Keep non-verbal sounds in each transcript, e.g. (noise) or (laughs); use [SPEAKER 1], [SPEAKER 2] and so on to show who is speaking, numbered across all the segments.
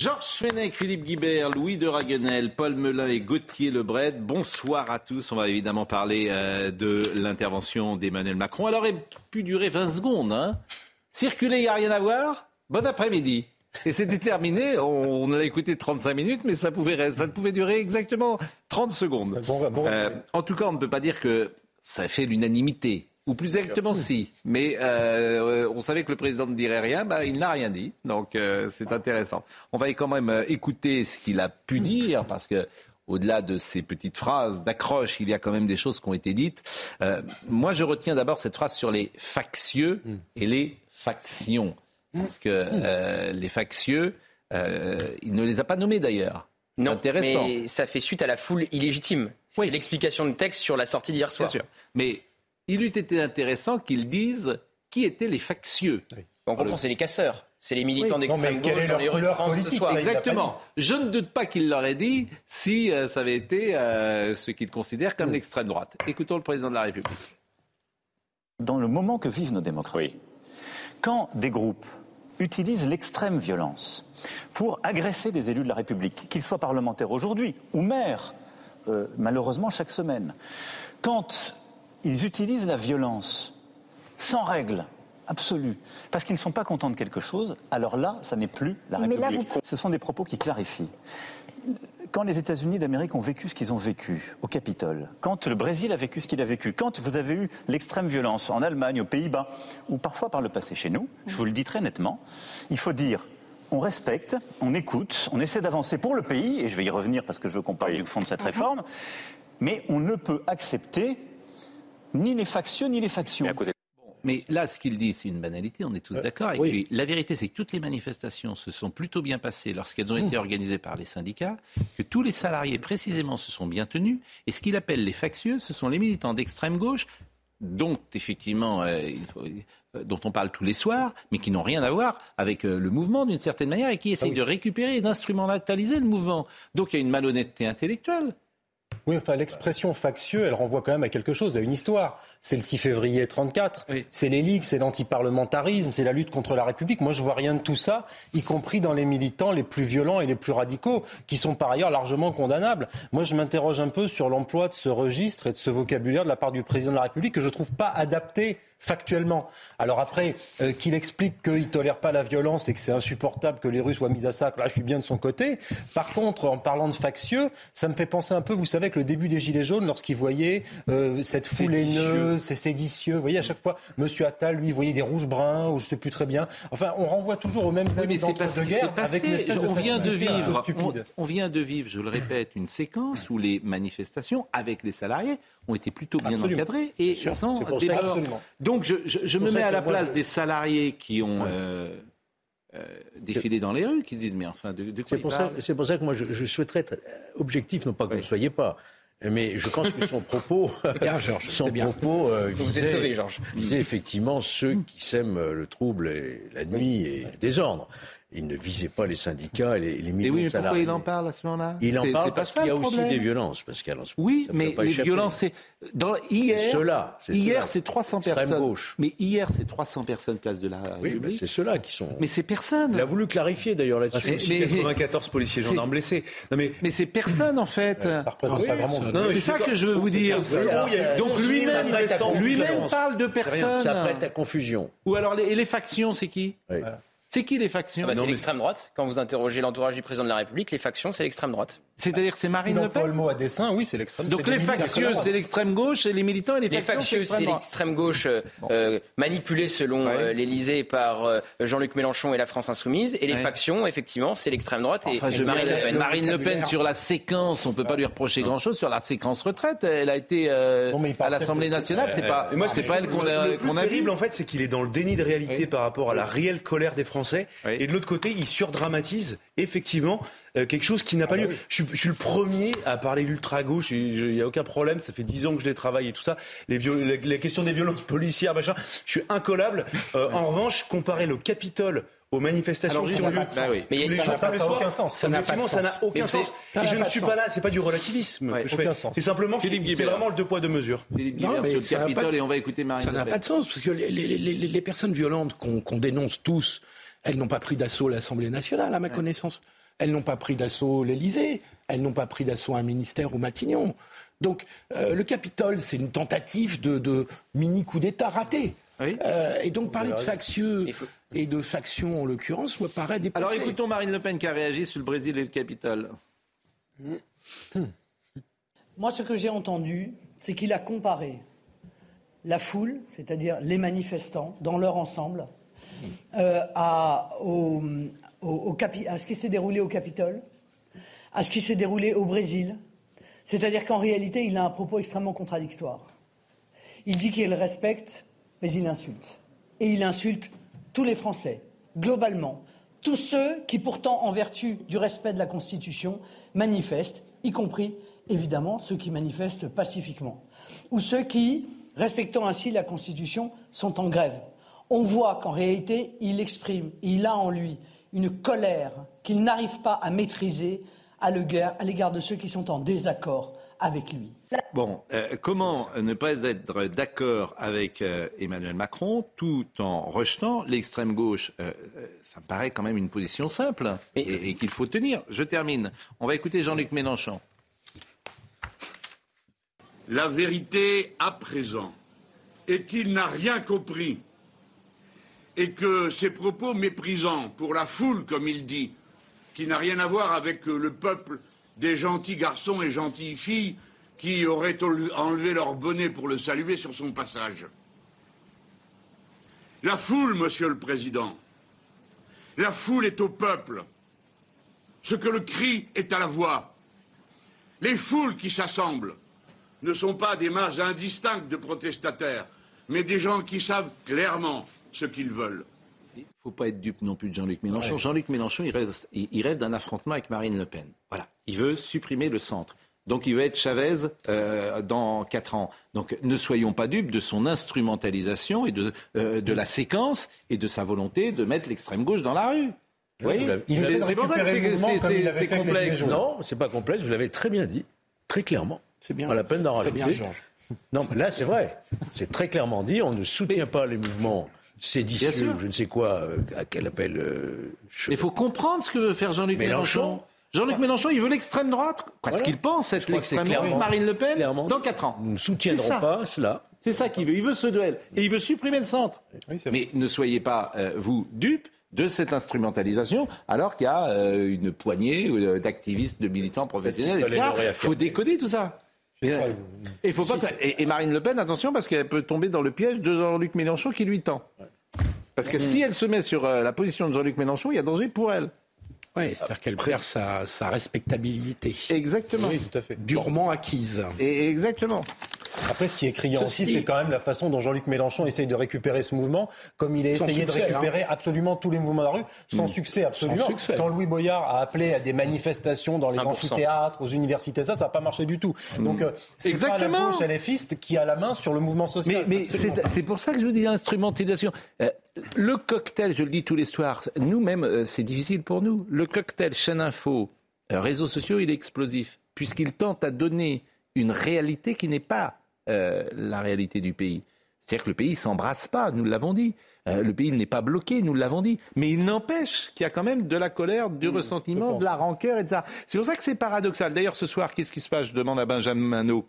[SPEAKER 1] Georges Fenech, Philippe Guibert, Louis de Raguenel, Paul Melun et Gauthier Lebret, bonsoir à tous. On va évidemment parler euh, de l'intervention d'Emmanuel Macron. Elle aurait pu durer 20 secondes. Hein. Circuler, il n'y a rien à voir. Bon après-midi. Et c'était terminé. On, on a écouté 35 minutes, mais ça pouvait, ça pouvait durer exactement 30 secondes. Euh, en tout cas, on ne peut pas dire que ça fait l'unanimité. Ou plus exactement, si. Mais euh, on savait que le président ne dirait rien, bah, il n'a rien dit. Donc euh, c'est intéressant. On va quand même euh, écouter ce qu'il a pu dire, parce que au-delà de ces petites phrases d'accroche, il y a quand même des choses qui ont été dites. Euh, moi, je retiens d'abord cette phrase sur les factieux et les factions. Parce que euh, les factieux, euh, il ne les a pas nommés d'ailleurs.
[SPEAKER 2] Non,
[SPEAKER 1] intéressant.
[SPEAKER 2] mais ça fait suite à la foule illégitime. C'est
[SPEAKER 1] Oui.
[SPEAKER 2] l'explication de texte sur la sortie d'hier
[SPEAKER 1] Bien
[SPEAKER 2] soir.
[SPEAKER 1] sûr. Mais il eût été intéressant qu'ils disent qui étaient les factieux.
[SPEAKER 2] On comprend, c'est les casseurs. C'est les militants
[SPEAKER 3] Oui,
[SPEAKER 2] d'extrême gauche dans les rues de France ce soir.
[SPEAKER 1] Exactement. Je ne doute pas qu'il l'aurait dit si euh, ça avait été euh, ce qu'il considère
[SPEAKER 3] Mm.
[SPEAKER 1] comme l'extrême droite. Écoutons le président de la République.
[SPEAKER 4] dans le moment que vivent nos démocraties, quand des groupes utilisent l'extrême violence pour agresser des élus de la République, qu'ils soient parlementaires aujourd'hui ou maires, euh, malheureusement chaque semaine, quand ils utilisent la violence sans règle absolue, parce qu'ils ne sont pas contents de quelque chose, alors là, ça n'est plus la
[SPEAKER 5] Mais là,
[SPEAKER 4] République.
[SPEAKER 5] vous-
[SPEAKER 4] Ce sont des propos qui clarifient. Quand les États-Unis d'Amérique ont vécu ce qu'ils ont vécu au Capitole, quand le Brésil a vécu ce qu'il a vécu, quand vous avez eu l'extrême violence en Allemagne, aux Pays-Bas, ou parfois par le passé chez nous, je vous le dis très nettement, il faut dire on respecte, on écoute, on essaie d'avancer pour le pays, et je vais y revenir parce que je veux qu'on parle du fond de cette réforme, mais on ne peut accepter ni les factieux ni les factions.
[SPEAKER 1] Mais là, ce qu'il dit, c'est une banalité, on est tous d'accord. Et
[SPEAKER 3] oui.
[SPEAKER 1] puis, la vérité, c'est que toutes les manifestations se sont plutôt bien passées lorsqu'elles ont été organisées par les syndicats, que tous les salariés, précisément, se sont bien tenus. Et ce qu'il appelle les factieux, ce sont les militants d'extrême gauche, dont, effectivement, euh, il faut- euh, dont on parle tous les soirs, mais qui n'ont rien à voir avec euh, le mouvement d'une certaine manière et qui essayent de récupérer et d'instrumentaliser le mouvement. Donc, il y a une malhonnêteté intellectuelle.
[SPEAKER 3] Oui, enfin, l'expression factieux, elle renvoie quand même à quelque chose, à une histoire. C'est le 6 février 34,
[SPEAKER 1] Oui.
[SPEAKER 3] c'est les ligues, c'est l'antiparlementarisme, c'est la lutte contre la République. Moi, je vois rien de tout ça, y compris dans les militants les plus violents et les plus radicaux, qui sont par ailleurs largement condamnables. Moi, je m'interroge un peu sur l'emploi de ce registre et de ce vocabulaire de la part du président de la République que je trouve pas adapté factuellement. Alors après, euh, qu'il explique qu'il tolère pas la violence et que c'est insupportable que les rues soient mises à sac, là je suis bien de son côté. Par contre, en parlant de factieux, ça me fait penser un peu, vous savez, que le début des Gilets jaunes, lorsqu'ils voyaient euh, cette foule haineuse, c'est séditieux, vous voyez, à chaque fois, Monsieur Attal, lui, voyait des rouges bruns, ou je sais plus très bien. Enfin, on renvoie toujours aux mêmes
[SPEAKER 1] Oui, mais c'est passé. c'est
[SPEAKER 3] avec une espèce de
[SPEAKER 1] On vient de vivre. On, on vient de vivre, je le répète, une séquence où les manifestations avec les salariés ont été plutôt bien
[SPEAKER 3] Absolument.
[SPEAKER 1] encadrées et sans
[SPEAKER 3] C'est
[SPEAKER 1] Donc je, je- je me mets à la place des salariés qui ont euh, euh, défilé dans les rues, qui se disent mais enfin de, de quoi
[SPEAKER 6] C'est pour, ça,
[SPEAKER 1] parle
[SPEAKER 6] c'est pour ça que moi, je, je souhaiterais être objectif, non pas que vous ne soyez pas, mais je pense que son propos, (laughs)
[SPEAKER 7] Bien, Georges,
[SPEAKER 6] son
[SPEAKER 7] c'est bien.
[SPEAKER 6] propos euh,
[SPEAKER 2] Vous
[SPEAKER 6] visait,
[SPEAKER 2] êtes sauvé, Georges.
[SPEAKER 6] visait effectivement ceux qui sèment le trouble et la nuit et le désordre. Il ne visait pas les syndicats et les, les
[SPEAKER 1] Et oui,
[SPEAKER 6] de
[SPEAKER 1] mais pourquoi il en parle à ce moment-là?
[SPEAKER 6] Il en parle parce qu'il y a aussi des violences, Pascal. en ce moment.
[SPEAKER 1] Oui,
[SPEAKER 6] Ça
[SPEAKER 1] mais les
[SPEAKER 6] échapper.
[SPEAKER 1] violences, c'est dans hier.
[SPEAKER 6] C'est
[SPEAKER 1] hier, c'est 300
[SPEAKER 6] Extrême
[SPEAKER 1] gauche.
[SPEAKER 6] gauche.
[SPEAKER 1] Mais hier, c'est 300 personnes place de la
[SPEAKER 6] Oui,
[SPEAKER 1] République.
[SPEAKER 6] c'est ceux-là qui sont.
[SPEAKER 1] mais c'est personne.
[SPEAKER 6] Il a voulu clarifier d'ailleurs
[SPEAKER 8] Ah, c'est
[SPEAKER 6] là-dessus.
[SPEAKER 1] Mais-
[SPEAKER 8] aussi
[SPEAKER 1] mais-
[SPEAKER 8] 94 policiers gendarmes blessés. Non mais
[SPEAKER 1] Mais c'est personne en fait.
[SPEAKER 3] Ça représente ça vraiment.
[SPEAKER 8] Non, mais
[SPEAKER 1] C'est ça que je veux vous dire. Donc lui-même, lui-même parle de personne.
[SPEAKER 6] Ça prête à confusion.
[SPEAKER 1] Ou alors les, et les factions, c'est qui?
[SPEAKER 6] Oui.
[SPEAKER 1] C'est qui les factions
[SPEAKER 2] Ah bah, c'est l'extrême droite. Quand vous interrogez l'entourage du président de la République, les factions, c'est l'extrême droite.
[SPEAKER 1] C'est-à-dire c'est Marine Le
[SPEAKER 3] emploie le
[SPEAKER 1] Pen.
[SPEAKER 3] mot à dessein, oui, c'est l'extrême.
[SPEAKER 1] Donc
[SPEAKER 3] c'est
[SPEAKER 1] les factieux, c'est l'extrême gauche et les militants et les,
[SPEAKER 2] Les factieux, c'est
[SPEAKER 1] l'extrême droite.
[SPEAKER 2] gauche euh, euh, manipulée selon
[SPEAKER 1] Ouais.
[SPEAKER 2] euh, l'Élysée par euh, Jean-Luc Mélenchon et la France Insoumise. Et les
[SPEAKER 1] Ouais.
[SPEAKER 2] factions, effectivement, c'est l'extrême droite et,
[SPEAKER 1] Enfin,
[SPEAKER 2] et
[SPEAKER 1] je
[SPEAKER 2] Marine Le Pen.
[SPEAKER 1] Marine Le Pen sur la séquence, on peut pas lui reprocher grand-chose sur la séquence retraite. Elle a été à l'Assemblée nationale, c'est pas, c'est pas elle qu'on
[SPEAKER 8] le-
[SPEAKER 1] a,
[SPEAKER 8] le plus
[SPEAKER 1] qu'on a vu.
[SPEAKER 8] terrible, en fait, c'est qu'il est dans le déni de réalité par rapport à la réelle colère des Français.
[SPEAKER 5] Français.
[SPEAKER 1] Oui.
[SPEAKER 5] Et de l'autre côté, il surdramatise effectivement euh, quelque chose qui n'a pas lieu. Je, suis, je suis le premier à parler d'ultra-gauche, il n'y a aucun problème, ça fait dix ans que je les travaille et tout ça. Les, les questions des violences policières, machin, je suis incollable. Euh, En revanche, comparer le Capitole aux manifestations qui ont lieu.
[SPEAKER 1] Bah.
[SPEAKER 2] Mais il y a- ça n'a-
[SPEAKER 3] aucun sens.
[SPEAKER 2] Ça n'a
[SPEAKER 5] ça n'a aucun sens. Et je ne suis pas là, c'est pas du relativisme
[SPEAKER 2] Ouais,
[SPEAKER 5] que je
[SPEAKER 3] aucun
[SPEAKER 5] fais.
[SPEAKER 3] sens.
[SPEAKER 5] C'est simplement que c'est vraiment le deux poids deux mesures.
[SPEAKER 1] Philippe
[SPEAKER 7] Non,
[SPEAKER 1] Guibert
[SPEAKER 7] mais
[SPEAKER 1] sur le
[SPEAKER 7] ça n'a pas
[SPEAKER 1] Capitole
[SPEAKER 7] de-
[SPEAKER 1] et on va écouter Marine
[SPEAKER 7] Ça n'a pas de sens, parce que les, personnes violentes qu'on dénonce tous, elles n'ont pas pris d'assaut l'Assemblée nationale, à ma connaissance. Elles n'ont pas pris d'assaut l'Élysée. Elles n'ont pas pris d'assaut un ministère ou Matignon. Donc, euh, le Capitole, c'est une tentative de, de mini coup d'État raté.
[SPEAKER 1] Oui.
[SPEAKER 7] Euh, et donc, parler de factieux et de factions, en l'occurrence, me paraît déplacé.
[SPEAKER 1] Alors écoutons Marine Le Pen qui a réagi sur le Brésil et le Capitole. (clears throat)
[SPEAKER 8] Moi, ce que j'ai entendu, c'est qu'il a comparé la foule, c'est-à-dire les manifestants dans leur ensemble, euh, à, à ce qui s'est déroulé au Capitole, à ce qui s'est déroulé au Brésil. C'est-à-dire qu'en réalité, il a un propos extrêmement contradictoire. Il dit qu'il respecte, mais il insulte. Et il insulte tous les Français, globalement. Tous ceux qui, pourtant, en vertu du respect de la Constitution, manifestent, y compris, évidemment, ceux qui manifestent pacifiquement. Ou ceux qui, respectant ainsi la Constitution, sont en grève. On voit qu'en réalité, il exprime, il a en lui une colère qu'il n'arrive pas à maîtriser à l'égard de ceux qui sont en désaccord avec lui.
[SPEAKER 1] Bon, euh, comment ne pas être d'accord avec euh, Emmanuel Macron tout en rejetant l'extrême gauche? Euh, Ça me paraît quand même une position simple et qu'il faut tenir. Je termine. On va écouter Jean-Luc Mélenchon.
[SPEAKER 9] La vérité à présent est qu'il n'a rien compris et que ses propos méprisants pour la foule, comme il dit, qui n'a rien à voir avec euh, le peuple des gentils garçons et gentilles filles qui auraient enle- enlevé leur bonnet pour le saluer sur son passage. La foule, Monsieur le Président, la foule est au peuple, ce que le cri est à la voix. Les foules qui s'assemblent ne sont pas des masses indistinctes de protestataires, mais des gens qui savent clairement ce qu'ils veulent.
[SPEAKER 1] Il ne faut pas être dupe non plus de Jean-Luc Mélenchon. Jean-Luc Mélenchon, il reste, il, il reste d'un affrontement avec Marine Le Pen. Voilà. Il veut supprimer le centre. Donc il veut être Chavez euh, dans quatre ans. Donc ne soyons pas dupes de son instrumentalisation et de, euh, de la séquence et de sa volonté de mettre l'extrême gauche dans la rue. Vous voyez
[SPEAKER 5] vous l'avez-
[SPEAKER 3] Il
[SPEAKER 1] C'est pour ça que c'est- c'est c'est- c'est complexe.
[SPEAKER 6] Non, c'est pas complexe, vous l'avez très bien dit, très clairement.
[SPEAKER 7] C'est bien.
[SPEAKER 6] Pas la peine d'en
[SPEAKER 7] C'est
[SPEAKER 6] rajouter.
[SPEAKER 7] bien, Georges.
[SPEAKER 6] Non, mais là, c'est vrai. C'est très clairement dit. On ne soutient pas les mouvements
[SPEAKER 1] Bien
[SPEAKER 6] séditieux, je ne sais quoi, euh, à quel appelle. euh, je-
[SPEAKER 1] Il faut comprendre ce que veut faire Jean-Luc
[SPEAKER 6] Mélenchon.
[SPEAKER 1] Mélenchon. Jean-Luc Mélenchon, il veut l'extrême droite. Parce
[SPEAKER 6] Voilà.
[SPEAKER 1] qu'il pense être l'extrême droite.
[SPEAKER 6] clairement-
[SPEAKER 1] Marine Le Pen,
[SPEAKER 6] clairement.
[SPEAKER 1] dans 4 ans.
[SPEAKER 6] Nous ne soutiendrons pas cela.
[SPEAKER 1] C'est ça qu'il veut. Il veut ce duel. Et il veut supprimer le centre.
[SPEAKER 3] Oui,
[SPEAKER 1] Mais ne soyez pas, euh, vous, dupes de cette instrumentalisation, alors qu'il y a euh, une poignée euh, d'activistes, de militants professionnels, etc. Il faut décoder tout ça. Et,
[SPEAKER 3] pas,
[SPEAKER 1] euh, et faut pas et, et Marine Le Pen, attention, parce qu'elle peut tomber dans le piège de Jean-Luc Mélenchon qui lui tend. Parce que si elle se met sur euh, la position de Jean-Luc Mélenchon, il y a danger pour elle.
[SPEAKER 7] Oui, c'est-à-dire qu'elle perd sa, sa respectabilité.
[SPEAKER 1] Exactement.
[SPEAKER 3] Oui, tout à fait.
[SPEAKER 7] Durement acquise.
[SPEAKER 1] Et, exactement.
[SPEAKER 3] Après, ce qui est criant
[SPEAKER 7] Ceci
[SPEAKER 3] aussi, c'est quand même la façon dont Jean-Luc Mélenchon essaye de récupérer ce mouvement, comme il a
[SPEAKER 7] Sans
[SPEAKER 3] essayé
[SPEAKER 7] succès,
[SPEAKER 3] de récupérer absolument tous les mouvements de la rue, sans succès absolument.
[SPEAKER 7] succès.
[SPEAKER 3] Quand Louis Boyard a appelé à des manifestations dans les
[SPEAKER 2] 1%.
[SPEAKER 3] amphithéâtres, aux universités, ça, ça n'a pas marché du tout. Donc, euh, c'est pas la gauche LFiste qui a la main sur le mouvement social.
[SPEAKER 1] mais c'est pour ça que je vous dis instrumentalisation. Euh, le cocktail, je le dis tous les soirs, nous-mêmes, euh, c'est difficile pour nous. Le cocktail chaîne info, euh, réseaux sociaux, il est explosif, puisqu'il tente à donner une réalité qui n'est pas euh, la réalité du pays. C'est-à-dire que le pays s'embrasse pas, nous l'avons dit. Euh, le pays n'est pas bloqué, nous l'avons dit. Mais il n'empêche qu'il y a quand même de la colère, du ressentiment, de la rancœur, etc. C'est pour ça que c'est paradoxal. D'ailleurs, ce soir, qu'est-ce qui se passe? Je demande à Benjamin Manot.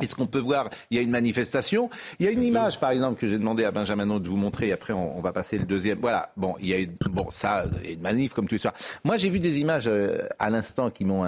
[SPEAKER 1] Est-ce qu'on peut voir Il y a une manifestation? Il y a une image, par exemple, que j'ai demandé à Benjamin Manot de vous montrer. Après, on, on va passer le deuxième. Voilà. Bon, il y a une, bon ça, il y a une manif comme les soirs. Moi, j'ai vu des images euh, à l'instant qui m'ont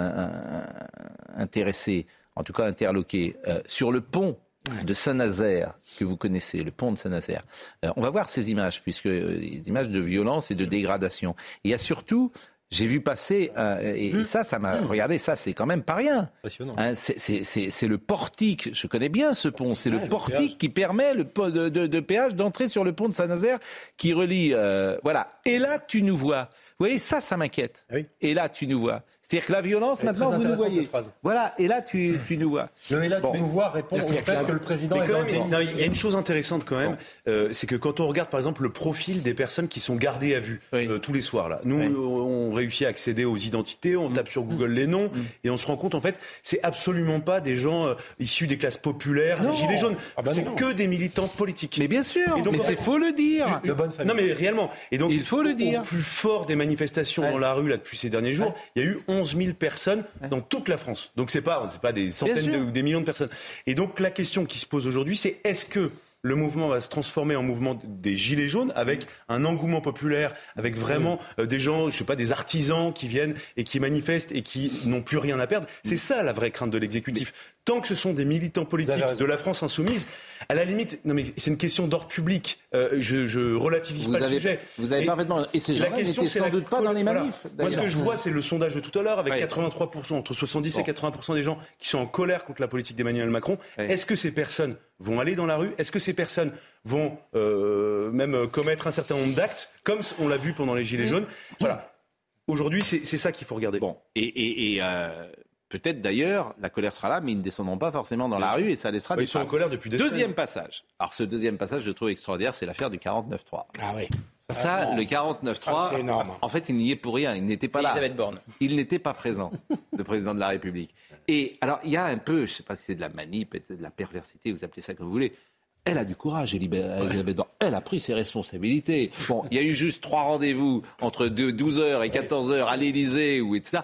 [SPEAKER 1] intéressé, en tout cas interloqué, euh, sur le pont de Saint-Nazaire, que vous connaissez, le pont de Saint-Nazaire. Euh, on va voir ces images, puisque euh, des images de violence et de dégradation. Et il y a surtout J'ai vu passer, euh, et
[SPEAKER 3] Mmh.
[SPEAKER 1] ça, ça m'a. Regardez, ça, c'est quand même pas rien. Hein, c'est- le portique, je connais bien ce pont, c'est
[SPEAKER 3] Ouais,
[SPEAKER 1] le portique qui permet le po- de, de- de péage d'entrer sur le pont de Saint-Nazaire qui relie. euh, voilà. Et là, tu nous vois. Vous voyez, ça, ça m'inquiète.
[SPEAKER 3] Ah oui.
[SPEAKER 1] Et là, tu nous vois. C'est-à-dire que la violence,
[SPEAKER 3] Elle
[SPEAKER 1] maintenant, vous nous voyez. Voilà. Et là, tu, tu nous vois.
[SPEAKER 3] Et là,
[SPEAKER 1] Bon.
[SPEAKER 3] tu nous vois répondre au
[SPEAKER 7] Il y a que
[SPEAKER 3] fait
[SPEAKER 7] la-
[SPEAKER 3] que le président
[SPEAKER 5] Mais
[SPEAKER 3] est
[SPEAKER 5] quand
[SPEAKER 3] dans
[SPEAKER 5] même,
[SPEAKER 3] le
[SPEAKER 5] il y a une chose intéressante quand même, euh, c'est que quand on regarde par exemple le profil des personnes qui sont gardées à vue
[SPEAKER 1] Oui.
[SPEAKER 5] euh, tous les soirs là, nous
[SPEAKER 1] Oui. Mm.
[SPEAKER 5] on réussit à accéder aux identités, on tape sur Google les noms et on se rend compte en fait c'est absolument pas des gens euh, issus des classes populaires,
[SPEAKER 1] Non.
[SPEAKER 5] des gilets jaunes,
[SPEAKER 3] Ah bah
[SPEAKER 5] c'est que des militants politiques.
[SPEAKER 1] Mais bien sûr.
[SPEAKER 5] Et donc,
[SPEAKER 1] mais c'est faut le dire.
[SPEAKER 3] De bonne famille.
[SPEAKER 5] Non mais réellement. Et donc
[SPEAKER 1] Il faut le dire.
[SPEAKER 5] Au plus fort des manifestations dans la rue là depuis ces derniers jours, il y a eu 11 000 personnes dans toute la France. Donc c'est pas c'est pas des centaines de- ou des millions de personnes. Et donc la question qui se pose aujourd'hui, c'est est-ce que le mouvement va se transformer en mouvement des gilets jaunes avec un engouement populaire, avec vraiment euh, des gens, je sais pas, des artisans qui viennent et qui manifestent et qui n'ont plus rien à perdre? C'est ça la vraie crainte de l'exécutif. Tant que ce sont des militants politiques de la France insoumise, à la limite, non mais c'est une question d'ordre public. Euh, je, je relativise
[SPEAKER 1] Vous
[SPEAKER 5] pas le sujet.
[SPEAKER 1] vous avez
[SPEAKER 5] Et-
[SPEAKER 1] parfaitement. Et ces
[SPEAKER 5] la
[SPEAKER 1] gens-là
[SPEAKER 5] question,
[SPEAKER 1] n'étaient
[SPEAKER 5] c'est
[SPEAKER 1] sans
[SPEAKER 5] la
[SPEAKER 1] doute pas dans les
[SPEAKER 5] voilà.
[SPEAKER 1] manifs.
[SPEAKER 5] Moi, ce que je vois, c'est le sondage de tout à l'heure, avec
[SPEAKER 1] Ouais.
[SPEAKER 5] 83%, entre 70 et
[SPEAKER 1] Bon.
[SPEAKER 5] 80% des gens qui sont en colère contre la politique d'Emmanuel Macron.
[SPEAKER 1] Ouais.
[SPEAKER 5] Est-ce que ces personnes vont aller dans la rue? Est-ce que ces personnes vont euh, même commettre un certain nombre d'actes, comme on l'a vu pendant les Gilets jaunes? Voilà. Aujourd'hui, c'est c'est ça qu'il faut regarder.
[SPEAKER 1] Bon, et, et- et, euh, peut-être d'ailleurs, la colère sera là, mais ils ne descendront pas forcément dans la
[SPEAKER 5] sûr.
[SPEAKER 1] rue et ça laissera
[SPEAKER 5] Bah,
[SPEAKER 1] des
[SPEAKER 5] ils sont en colère depuis des
[SPEAKER 1] Deuxième
[SPEAKER 5] semaines.
[SPEAKER 1] passage. Alors ce deuxième passage, je trouve extraordinaire, c'est l'affaire du 49-3.
[SPEAKER 7] Ah oui.
[SPEAKER 1] Ça,
[SPEAKER 7] non.
[SPEAKER 1] le 49-3,
[SPEAKER 7] Ça, c'est énorme.
[SPEAKER 1] en fait, il n'y est pour rien. Il n'était pas là.
[SPEAKER 2] Elisabeth Borne.
[SPEAKER 1] Il n'était pas présent, (laughs) le président de la République. Et alors, il y a un peu, je ne sais pas si c'est de la manip, peut-être de la perversité, vous appelez ça comme vous voulez. Elle a du courage, Elisabeth Elisabeth Borne. Elle a pris ses responsabilités. Bon, il y a eu juste trois rendez-vous entre 12h et 14h à l'Élysée ou etc.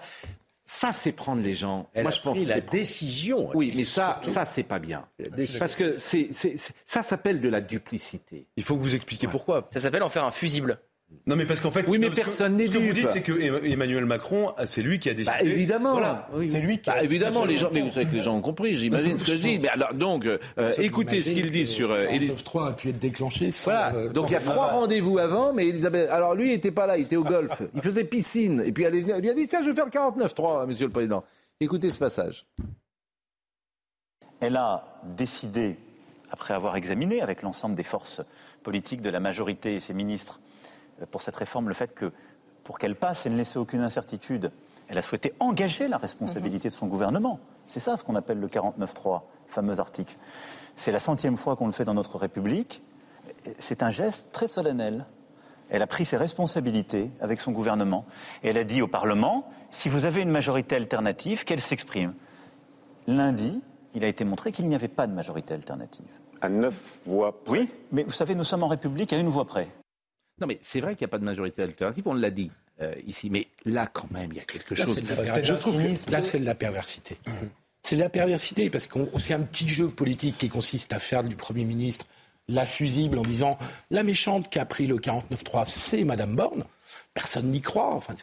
[SPEAKER 1] Ça, c'est prendre les gens.
[SPEAKER 6] Elle
[SPEAKER 1] Moi,
[SPEAKER 6] a
[SPEAKER 1] je pense
[SPEAKER 6] pris
[SPEAKER 1] que
[SPEAKER 6] la décision.
[SPEAKER 1] oui, mais ça,
[SPEAKER 6] surtout-
[SPEAKER 1] ça c'est pas bien.
[SPEAKER 6] décision.
[SPEAKER 1] Parce que c'est- ça s'appelle de la duplicité.
[SPEAKER 5] Il faut que vous expliquiez pourquoi.
[SPEAKER 2] Ça s'appelle en faire un fusible.
[SPEAKER 5] Non, mais parce qu'en fait,
[SPEAKER 1] Oui, mais
[SPEAKER 5] non,
[SPEAKER 1] personne n'est
[SPEAKER 5] Ce que vous dites, c'est que Emma- Emmanuel Macron, ah, c'est lui qui a décidé.
[SPEAKER 1] Bah, évidemment.
[SPEAKER 5] Voilà.
[SPEAKER 3] C'est lui qui.
[SPEAKER 1] Bah, évidemment, les gens, mais vous savez que les gens ont compris, j'imagine ce que je dis. Mais alors, donc, euh, écoutez ce qu'il dit sur. euh, Éli-
[SPEAKER 7] 9-3 a pu être déclenché sans.
[SPEAKER 1] Voilà.
[SPEAKER 7] euh,
[SPEAKER 1] Donc il y a trois rendez-vous avant, mais Elisabeth. Alors lui, il n'était pas là, il était au golf. Il faisait piscine. Et puis elle, est venue- elle lui a dit Tiens, je vais faire le 49-3, monsieur le président. Écoutez ce passage.
[SPEAKER 4] Elle a décidé, après avoir examiné avec l'ensemble des forces politiques de la majorité et ses ministres pour cette réforme le fait que, pour qu'elle passe et ne laisser aucune incertitude, elle a souhaité engager la responsabilité de son gouvernement. C'est ça ce qu'on appelle le 49.3, le fameux article. C'est la centième fois qu'on le fait dans notre République. C'est un geste très solennel. Elle a pris ses responsabilités avec son gouvernement et elle a dit au Parlement si vous avez une majorité alternative, qu'elle s'exprime. Lundi, il a été montré qu'il n'y avait pas de majorité alternative.
[SPEAKER 10] À neuf voix. près.
[SPEAKER 4] Oui, mais vous savez, nous sommes en République à une voix près.
[SPEAKER 1] Non, mais c'est vrai qu'il n'y a pas de majorité alternative, on l'a dit euh, ici. Mais là, quand même, il y a quelque
[SPEAKER 7] Là,
[SPEAKER 1] chose.
[SPEAKER 7] de la Je trouve que là, c'est de la perversité. C'est de la perversité parce que c'est un petit jeu politique qui consiste à faire du Premier ministre la fusible en disant la méchante qui a pris le 49-3, c'est Madame Borne. Personne n'y croit. Enfin,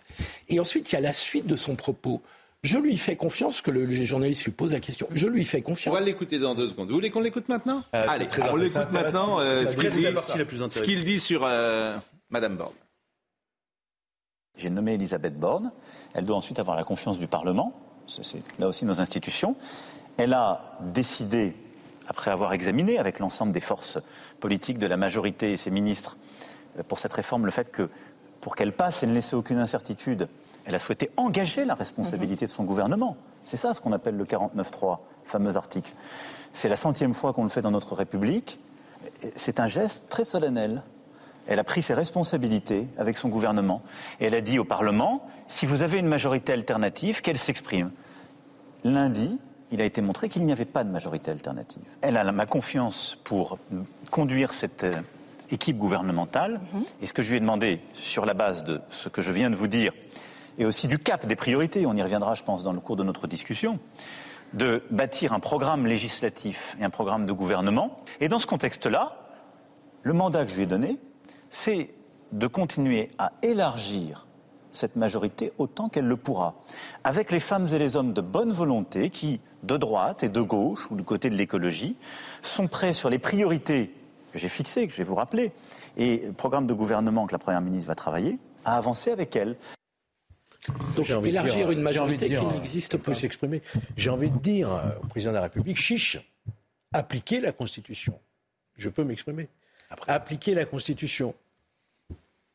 [SPEAKER 7] et ensuite, il y a la suite de son propos. Je lui fais confiance, que le, journaliste lui pose la question. Je lui fais
[SPEAKER 1] On
[SPEAKER 7] confiance.
[SPEAKER 1] va l'écouter dans deux secondes. Vous voulez qu'on l'écoute maintenant
[SPEAKER 5] Euh,
[SPEAKER 1] Allez,
[SPEAKER 5] très
[SPEAKER 1] on l'écoute maintenant. euh,
[SPEAKER 5] C'est
[SPEAKER 1] ce qu'il dit-
[SPEAKER 5] la partie la plus
[SPEAKER 1] ce
[SPEAKER 5] intéressante.
[SPEAKER 1] qu'il dit sur euh, Madame Borne.
[SPEAKER 4] J'ai nommé Elisabeth Borne. Elle doit ensuite avoir la confiance du Parlement. C'est c'est là aussi nos institutions. Elle a décidé, après avoir examiné avec l'ensemble des forces politiques de la majorité et ses ministres euh, pour cette réforme le fait que, pour qu'elle passe et ne laisser aucune incertitude, elle a souhaité engager la responsabilité de son gouvernement. C'est ça ce qu'on appelle le 49.3, le fameux article. C'est la centième fois qu'on le fait dans notre République. C'est un geste très solennel. Elle a pris ses responsabilités avec son gouvernement et elle a dit au Parlement si vous avez une majorité alternative, qu'elle s'exprime. Lundi, il a été montré qu'il n'y avait pas de majorité alternative. Elle a ma confiance pour conduire cette euh, équipe gouvernementale et ce que je lui ai demandé sur la base de ce que je viens de vous dire et aussi du cap des priorités, on y reviendra je pense dans le cours de notre discussion, de bâtir un programme législatif et un programme de gouvernement. Et dans ce contexte-là, le mandat que je lui ai donné, c'est de continuer à élargir cette majorité autant qu'elle le pourra, avec les femmes et les hommes de bonne volonté qui, de droite et de gauche, ou du côté de l'écologie, sont prêts sur les priorités que j'ai fixées, que je vais vous rappeler, et le programme de gouvernement que la Première ministre va travailler, à avancer avec elle.
[SPEAKER 7] Donc
[SPEAKER 6] J'ai envie de
[SPEAKER 7] élargir
[SPEAKER 6] dire-
[SPEAKER 7] une majorité
[SPEAKER 6] dire,
[SPEAKER 7] qui n'existe
[SPEAKER 6] peut
[SPEAKER 7] pas.
[SPEAKER 6] s'exprimer. J'ai envie de dire au président de la République, chiche, appliquez la Constitution. Je peux m'exprimer. Appliquez la Constitution.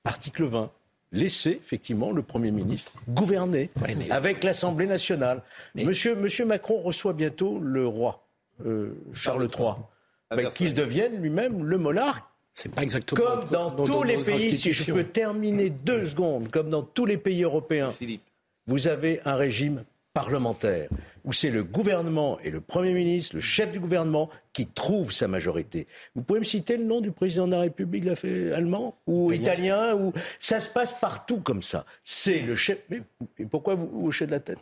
[SPEAKER 6] Article 20. Laissez effectivement le Premier ministre gouverner
[SPEAKER 7] Ouais, mais-
[SPEAKER 6] avec l'Assemblée nationale. Monsieur, Monsieur Macron reçoit bientôt le roi, euh, Charles III,
[SPEAKER 1] Versailles.
[SPEAKER 6] qu'il devienne lui-même le monarque
[SPEAKER 7] C'est pas exactement
[SPEAKER 6] comme dans tous les pays, si je peux terminer deux secondes, comme dans tous les pays européens,
[SPEAKER 1] Philippe.
[SPEAKER 6] vous avez un régime parlementaire où c'est le gouvernement et le Premier ministre, le chef du gouvernement, qui trouve sa majorité. Vous pouvez me citer le nom du président de la République la fait, allemand ou italien, ou ça se passe partout comme ça. C'est le chef. Mais pourquoi vous vous hochez de la tête?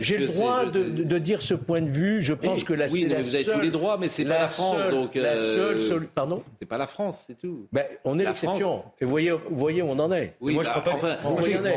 [SPEAKER 6] J'ai le droit de, de- de dire ce point de vue. Je pense
[SPEAKER 1] Oui,
[SPEAKER 6] que la,
[SPEAKER 1] oui,
[SPEAKER 6] la
[SPEAKER 1] vous avez
[SPEAKER 6] seule-
[SPEAKER 1] tous les droits, mais c'est pas la France,
[SPEAKER 6] seule-
[SPEAKER 1] donc,
[SPEAKER 6] la
[SPEAKER 1] euh,
[SPEAKER 6] seule Pardon?
[SPEAKER 1] C'est pas la France, c'est tout.
[SPEAKER 6] Ben, on est l'exception. Et vous voyez, vous voyez où on en est.
[SPEAKER 1] Oui,
[SPEAKER 6] Moi, je
[SPEAKER 1] bah,
[SPEAKER 6] crois pas.
[SPEAKER 1] enfin,
[SPEAKER 6] que-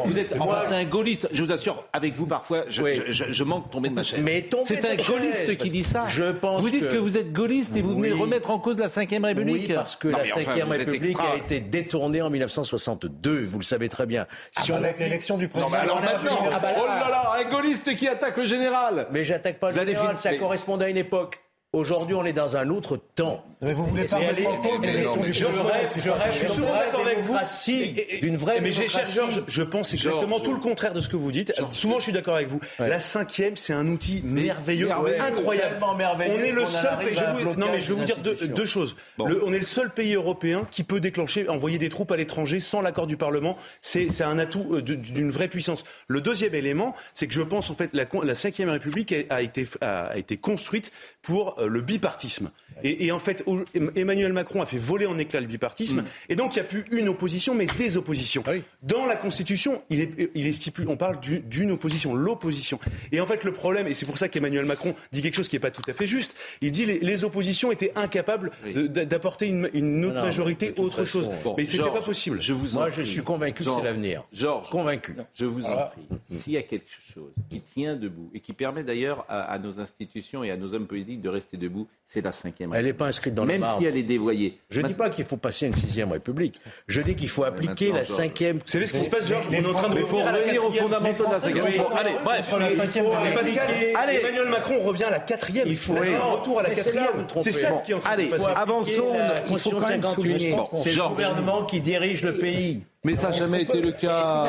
[SPEAKER 1] vous, êtes- vous enfin, c'est un gaulliste. Je vous assure, avec vous parfois, je,
[SPEAKER 6] Oui.
[SPEAKER 1] je, je- je manque de tomber de ma chaise.
[SPEAKER 6] Mais
[SPEAKER 1] c'est un gaulliste qui dit ça.
[SPEAKER 6] je pense
[SPEAKER 1] vous dites que,
[SPEAKER 6] que-
[SPEAKER 1] vous êtes gaulliste et vous venez remettre en cause la Ve République.
[SPEAKER 6] Oui, parce que
[SPEAKER 1] Non,
[SPEAKER 6] la
[SPEAKER 1] enfin,
[SPEAKER 6] Ve
[SPEAKER 1] êtes
[SPEAKER 6] République
[SPEAKER 1] extra.
[SPEAKER 6] a été détournée en 1962, vous le savez très bien. Si on
[SPEAKER 3] Avec l'élection du
[SPEAKER 1] Non,
[SPEAKER 3] président.
[SPEAKER 1] mais alors maintenant,
[SPEAKER 3] ah bah là,
[SPEAKER 1] oh là là, un gaulliste qui attaque le général.
[SPEAKER 6] Mais j'attaque pas le
[SPEAKER 1] Vous
[SPEAKER 6] général,
[SPEAKER 1] fin-
[SPEAKER 6] ça
[SPEAKER 1] mais-
[SPEAKER 6] correspond à une époque. Aujourd'hui, on est dans un autre temps.
[SPEAKER 3] Mais vous voulez pas
[SPEAKER 6] je rêve, je rêve
[SPEAKER 5] Je suis souvent d'accord avec vous.
[SPEAKER 6] d'une vraie
[SPEAKER 5] Mais j'ai- cher. Georges, je pense exactement tout le contraire de ce que vous dites. Souvent, je suis d'accord avec vous. La cinquième, c'est un outil merveilleux,
[SPEAKER 1] merveilleux.
[SPEAKER 5] incroyable. On est le seul pays. non, mais je vais vous dire deux, choses.
[SPEAKER 1] Bon.
[SPEAKER 5] Le- on est le seul pays européen qui peut déclencher, envoyer des troupes à l'étranger sans l'accord du Parlement. C'est un atout euh, d'une vraie puissance. Le deuxième élément, c'est que je pense en fait la, cinquième République été, a été construite pour euh, le bipartisme. Et, et en fait, Emmanuel Macron a fait voler en éclats le bipartisme. Et donc, il n'y a plus une opposition, mais des oppositions.
[SPEAKER 6] Oui.
[SPEAKER 5] Dans la Constitution, il est, il est stipulé, on parle du- d'une opposition, l'opposition. Et en fait, le problème, et c'est pour ça qu'Emmanuel Macron dit quelque chose qui n'est pas tout à fait juste, il dit les, les oppositions étaient incapables
[SPEAKER 1] Oui.
[SPEAKER 5] d'apporter une, une autre
[SPEAKER 6] Non,
[SPEAKER 5] majorité, autre chose.
[SPEAKER 1] Bon,
[SPEAKER 5] mais c'était
[SPEAKER 1] Georges,
[SPEAKER 5] pas possible.
[SPEAKER 1] Je vous en
[SPEAKER 6] Moi, je suis convaincu que c'est l'avenir.
[SPEAKER 1] Georges,
[SPEAKER 6] Convaincu.
[SPEAKER 1] je vous en prie. S'il y a quelque chose qui tient debout et qui permet d'ailleurs à, à nos institutions et à nos hommes politiques de rester debout, c'est la cinquième
[SPEAKER 6] Elle n'est pas inscrite dans le
[SPEAKER 1] Même
[SPEAKER 6] marbre.
[SPEAKER 1] si elle est dévoyée.
[SPEAKER 6] Je ne dis pas qu'il faut passer une sixième république. Je dis qu'il faut appliquer la cinquième.
[SPEAKER 5] Vous savez ce qui se passe, Georges On est en train de
[SPEAKER 1] Mais il faut
[SPEAKER 5] revenir à
[SPEAKER 1] aux fondamentaux de la cinquième
[SPEAKER 6] Oui.
[SPEAKER 1] Bon, allez, bref.
[SPEAKER 5] Pascal,
[SPEAKER 1] Allez.
[SPEAKER 5] Emmanuel Macron revient à la quatrième.
[SPEAKER 6] Il faut-
[SPEAKER 5] un retour à la quatrième. C'est ça
[SPEAKER 6] Bon,
[SPEAKER 5] ce qui est en train de se passer.
[SPEAKER 1] avançons.
[SPEAKER 7] Il faut quand même souligner.
[SPEAKER 6] C'est le gouvernement qui dirige le pays.
[SPEAKER 1] Mais ça n'a jamais été le cas.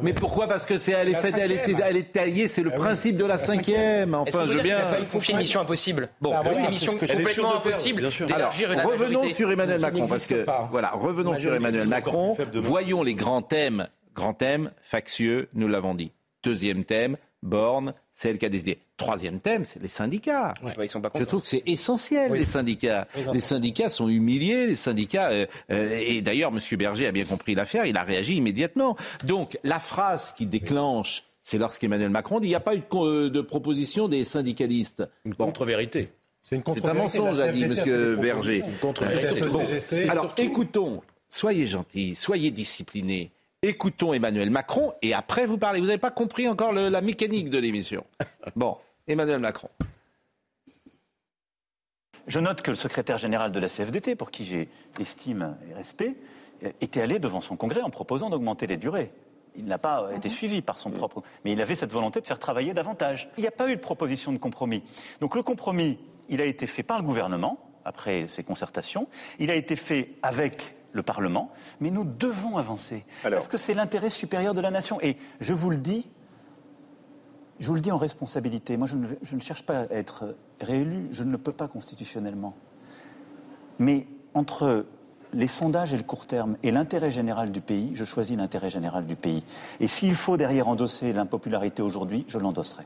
[SPEAKER 1] Mais pourquoi Parce que c'est elle est
[SPEAKER 7] la
[SPEAKER 1] faite, elle est,
[SPEAKER 7] cinquième.
[SPEAKER 1] elle est taillée, c'est le principe de la cinquième. Enfin, je veux bien.
[SPEAKER 2] qu'il faut faire une mission impossible?
[SPEAKER 1] Bon,
[SPEAKER 2] une mission complètement impossible
[SPEAKER 5] bien sûr.
[SPEAKER 1] Alors,
[SPEAKER 2] d'élargir une
[SPEAKER 1] revenons sur Emmanuel Macron, parce que voilà, revenons sur Emmanuel Macron. Voyons les grands thèmes, grands thèmes factieux, nous l'avons dit. Deuxième thème, Borne, c'est elle qui a décidé. Troisième thème, c'est les syndicats.
[SPEAKER 2] Ouais, ils sont pas
[SPEAKER 1] Je trouve que c'est essentiel, les syndicats. Les syndicats sont humiliés, les syndicats... euh, euh, et d'ailleurs, M. Berger a bien compris l'affaire, il a réagi immédiatement. Donc, la phrase qui déclenche, c'est lorsqu'Emmanuel Macron dit « il n'y a pas eu de, euh, de proposition des syndicalistes
[SPEAKER 6] Une
[SPEAKER 1] Bon.
[SPEAKER 6] contre-vérité.
[SPEAKER 3] C'est une
[SPEAKER 1] C'est un mensonge, a dit M. Berger. Bon,
[SPEAKER 3] le CGC.
[SPEAKER 1] Alors écoutons, soyez gentils, soyez disciplinés. Écoutons Emmanuel Macron et après vous parlez. Vous n'avez pas compris encore le- la mécanique de l'émission. (laughs) Bon, Emmanuel Macron.
[SPEAKER 4] Je note que le secrétaire général de la CFDT, pour qui j'ai estime et respect, euh, était allé devant son congrès en proposant d'augmenter les durées. Il n'a pas été suivi par son propre. Mais il avait cette volonté de faire travailler davantage. Il n'y a pas eu de proposition de compromis. Donc le compromis, il a été fait par le gouvernement, après ces concertations. Il a été fait avec le Parlement. Mais nous devons avancer.
[SPEAKER 10] Alors.
[SPEAKER 4] Parce que c'est l'intérêt supérieur de la nation. Et je vous le dis, je vous le dis en responsabilité. Moi, je ne, je ne cherche pas à être réélu. Je ne le peux pas constitutionnellement. Mais entre les sondages et le court terme et l'intérêt général du pays, je choisis l'intérêt général du pays. Et s'il faut derrière endosser l'impopularité aujourd'hui, je l'endosserai.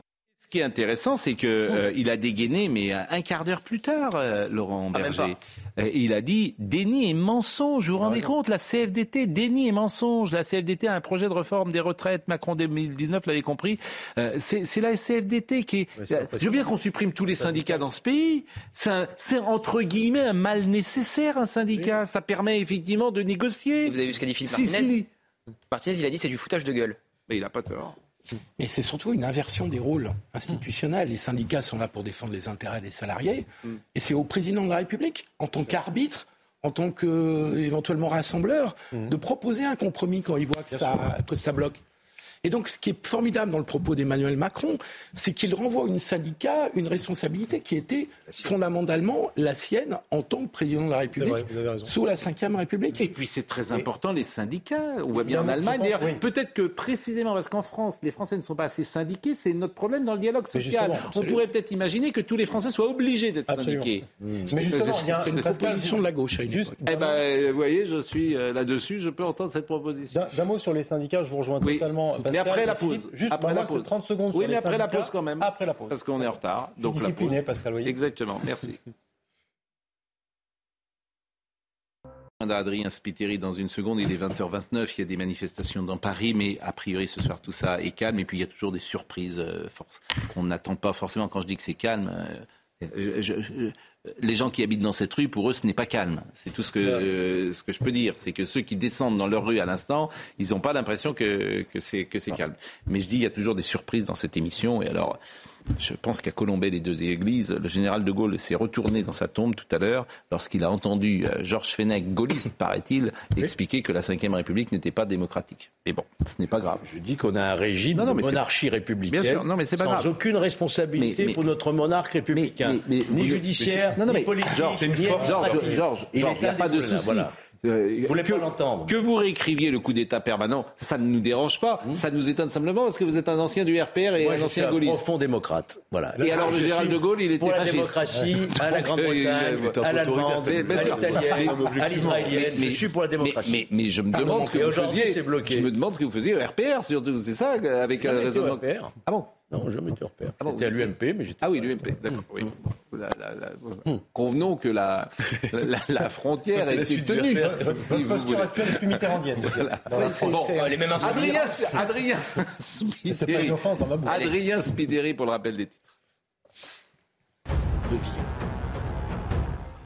[SPEAKER 1] Ce qui est intéressant, c'est que euh, il a dégainé, mais un, un quart d'heure plus tard, euh, Laurent
[SPEAKER 2] Ah,
[SPEAKER 1] Berger. Euh, il a dit déni et mensonge. Vous vous rendez compte La CFDT, déni et mensonge. La CFDT a un projet de réforme des retraites. Macron 2019 l'avait compris. Euh, c'est la CFDT qui est. Euh, je veux bien qu'on supprime tous les syndicats dans ce pays. C'est entre guillemets un mal nécessaire, un syndicat. Ça permet effectivement de négocier.
[SPEAKER 2] Et Vous avez vu ce qu'a dit Philippe
[SPEAKER 1] Si,
[SPEAKER 2] Martinez
[SPEAKER 1] si.
[SPEAKER 2] Martinez, il a dit c'est du foutage de gueule.
[SPEAKER 1] Mais il n'a pas tort.
[SPEAKER 7] Mais c'est surtout une inversion des rôles institutionnels. Les syndicats sont là pour défendre les intérêts des salariés. Et c'est au président de la République, en tant qu'arbitre, en tant qu'éventuellement rassembleur, de proposer un compromis quand il voit que ça, que ça bloque. Et donc, ce qui est formidable dans le propos d'Emmanuel Macron, c'est qu'il renvoie une syndicat une responsabilité qui était fondamentalement la sienne en tant que président de la République
[SPEAKER 3] vrai,
[SPEAKER 7] sous la Ve République.
[SPEAKER 1] Et puis c'est très important les syndicats. On voit bien
[SPEAKER 3] Non,
[SPEAKER 1] en Allemagne. D'ailleurs,
[SPEAKER 3] oui.
[SPEAKER 1] peut-être que précisément parce qu'en France, les Français ne sont pas assez syndiqués, c'est notre problème dans le dialogue social. On pourrait peut-être imaginer que tous les Français soient obligés d'être syndiqués.
[SPEAKER 3] Mais justement, il y a
[SPEAKER 7] C'est une proposition de la gauche à une
[SPEAKER 3] Juste.
[SPEAKER 1] Eh ben, vous voyez, je suis euh, là-dessus, je peux entendre cette proposition.
[SPEAKER 3] D'un mot sur les syndicats, je vous rejoins
[SPEAKER 1] Oui.
[SPEAKER 3] totalement. Pascal
[SPEAKER 1] après
[SPEAKER 3] et
[SPEAKER 1] la
[SPEAKER 3] Philippe.
[SPEAKER 1] pause.
[SPEAKER 3] Juste
[SPEAKER 1] Après
[SPEAKER 3] pour
[SPEAKER 1] la
[SPEAKER 3] moi,
[SPEAKER 1] pause.
[SPEAKER 3] 30 secondes
[SPEAKER 1] Oui,
[SPEAKER 3] sur
[SPEAKER 1] mais
[SPEAKER 3] les
[SPEAKER 1] après la pause quand même.
[SPEAKER 3] Après la pause.
[SPEAKER 1] Parce qu'on est en retard. Donc la
[SPEAKER 3] Discipliné,
[SPEAKER 1] pause.
[SPEAKER 3] Pascal, voyez.
[SPEAKER 1] Exactement, merci. Adrien Spiteri dans une seconde, il est 20h29, il y a des manifestations dans Paris, mais a priori ce soir tout ça est calme et puis il y a toujours des surprises euh, qu'on n'attend pas forcément quand je dis que c'est calme. euh, je- je- je- les gens qui habitent dans cette rue, pour eux, ce n'est pas calme. C'est tout ce que, euh, ce que je peux dire. C'est que ceux qui descendent dans leur rue à l'instant, ils n'ont pas l'impression que, que c'est que c'est calme. Mais je dis, il y a toujours des surprises dans cette émission. Et alors, je pense qu'à Colombey, les deux églises, le général de Gaulle s'est retourné dans sa tombe tout à l'heure lorsqu'il a entendu euh, Georges Fenech, gaulliste, paraît-il, expliquer que la Ve République n'était pas démocratique. Mais bon, ce n'est pas grave.
[SPEAKER 6] Je dis qu'on a un régime
[SPEAKER 1] Non, non,
[SPEAKER 6] de monarchie républicaine
[SPEAKER 1] Bien sûr, non, mais pas
[SPEAKER 6] sans
[SPEAKER 1] grave.
[SPEAKER 6] aucune responsabilité
[SPEAKER 1] Mais- mais-
[SPEAKER 6] pour notre monarque républicain,
[SPEAKER 1] mais- mais-
[SPEAKER 6] ni judiciaire,
[SPEAKER 1] Non, non,
[SPEAKER 6] ni politique,
[SPEAKER 1] Georges,
[SPEAKER 6] Il
[SPEAKER 1] n'y a pas de souci.
[SPEAKER 6] voilà.
[SPEAKER 1] Euh,
[SPEAKER 6] Vous voulez
[SPEAKER 1] que,
[SPEAKER 6] pas l'entendre.
[SPEAKER 1] que vous réécriviez le coup d'État permanent, ça ne nous dérange pas. Ça nous étonne simplement parce que vous êtes un ancien du RPR et
[SPEAKER 6] Moi,
[SPEAKER 1] un ancien
[SPEAKER 6] un
[SPEAKER 1] gaulliste.
[SPEAKER 6] profond démocrate. Voilà.
[SPEAKER 1] Et alors, le général de Gaulle, il était
[SPEAKER 6] pour la démocratie, à la (laughs) Grande-Bretagne, à l'allemande, à l'italienne, à l'israélienne.
[SPEAKER 1] mais-
[SPEAKER 6] Je suis pour la démocratie.
[SPEAKER 1] Mais, mais, mais je me demande ce que vous faisiez. Je me demande ce que vous faisiez au RPR, surtout. C'est ça, avec un raisonnement.
[SPEAKER 6] RPR.
[SPEAKER 1] Ah bon
[SPEAKER 6] Non, jamais été repère.
[SPEAKER 1] Ah bon,
[SPEAKER 6] J'étais à l'UMP, mais j'étais.
[SPEAKER 1] Ah oui, l'UMP, d'accord. Oui. La- la- la- Convenons que la, la, la frontière
[SPEAKER 3] la
[SPEAKER 1] été tenue. Si
[SPEAKER 3] posture
[SPEAKER 1] voulez.
[SPEAKER 3] actuelle est plus mitterrandienne. France.
[SPEAKER 1] Bon,
[SPEAKER 2] les mêmes
[SPEAKER 1] Adrien, Adrien
[SPEAKER 3] C'est pas une
[SPEAKER 1] Spiteri.
[SPEAKER 3] offense dans ma bouche.
[SPEAKER 1] Adrien Spiteri pour le rappel des titres.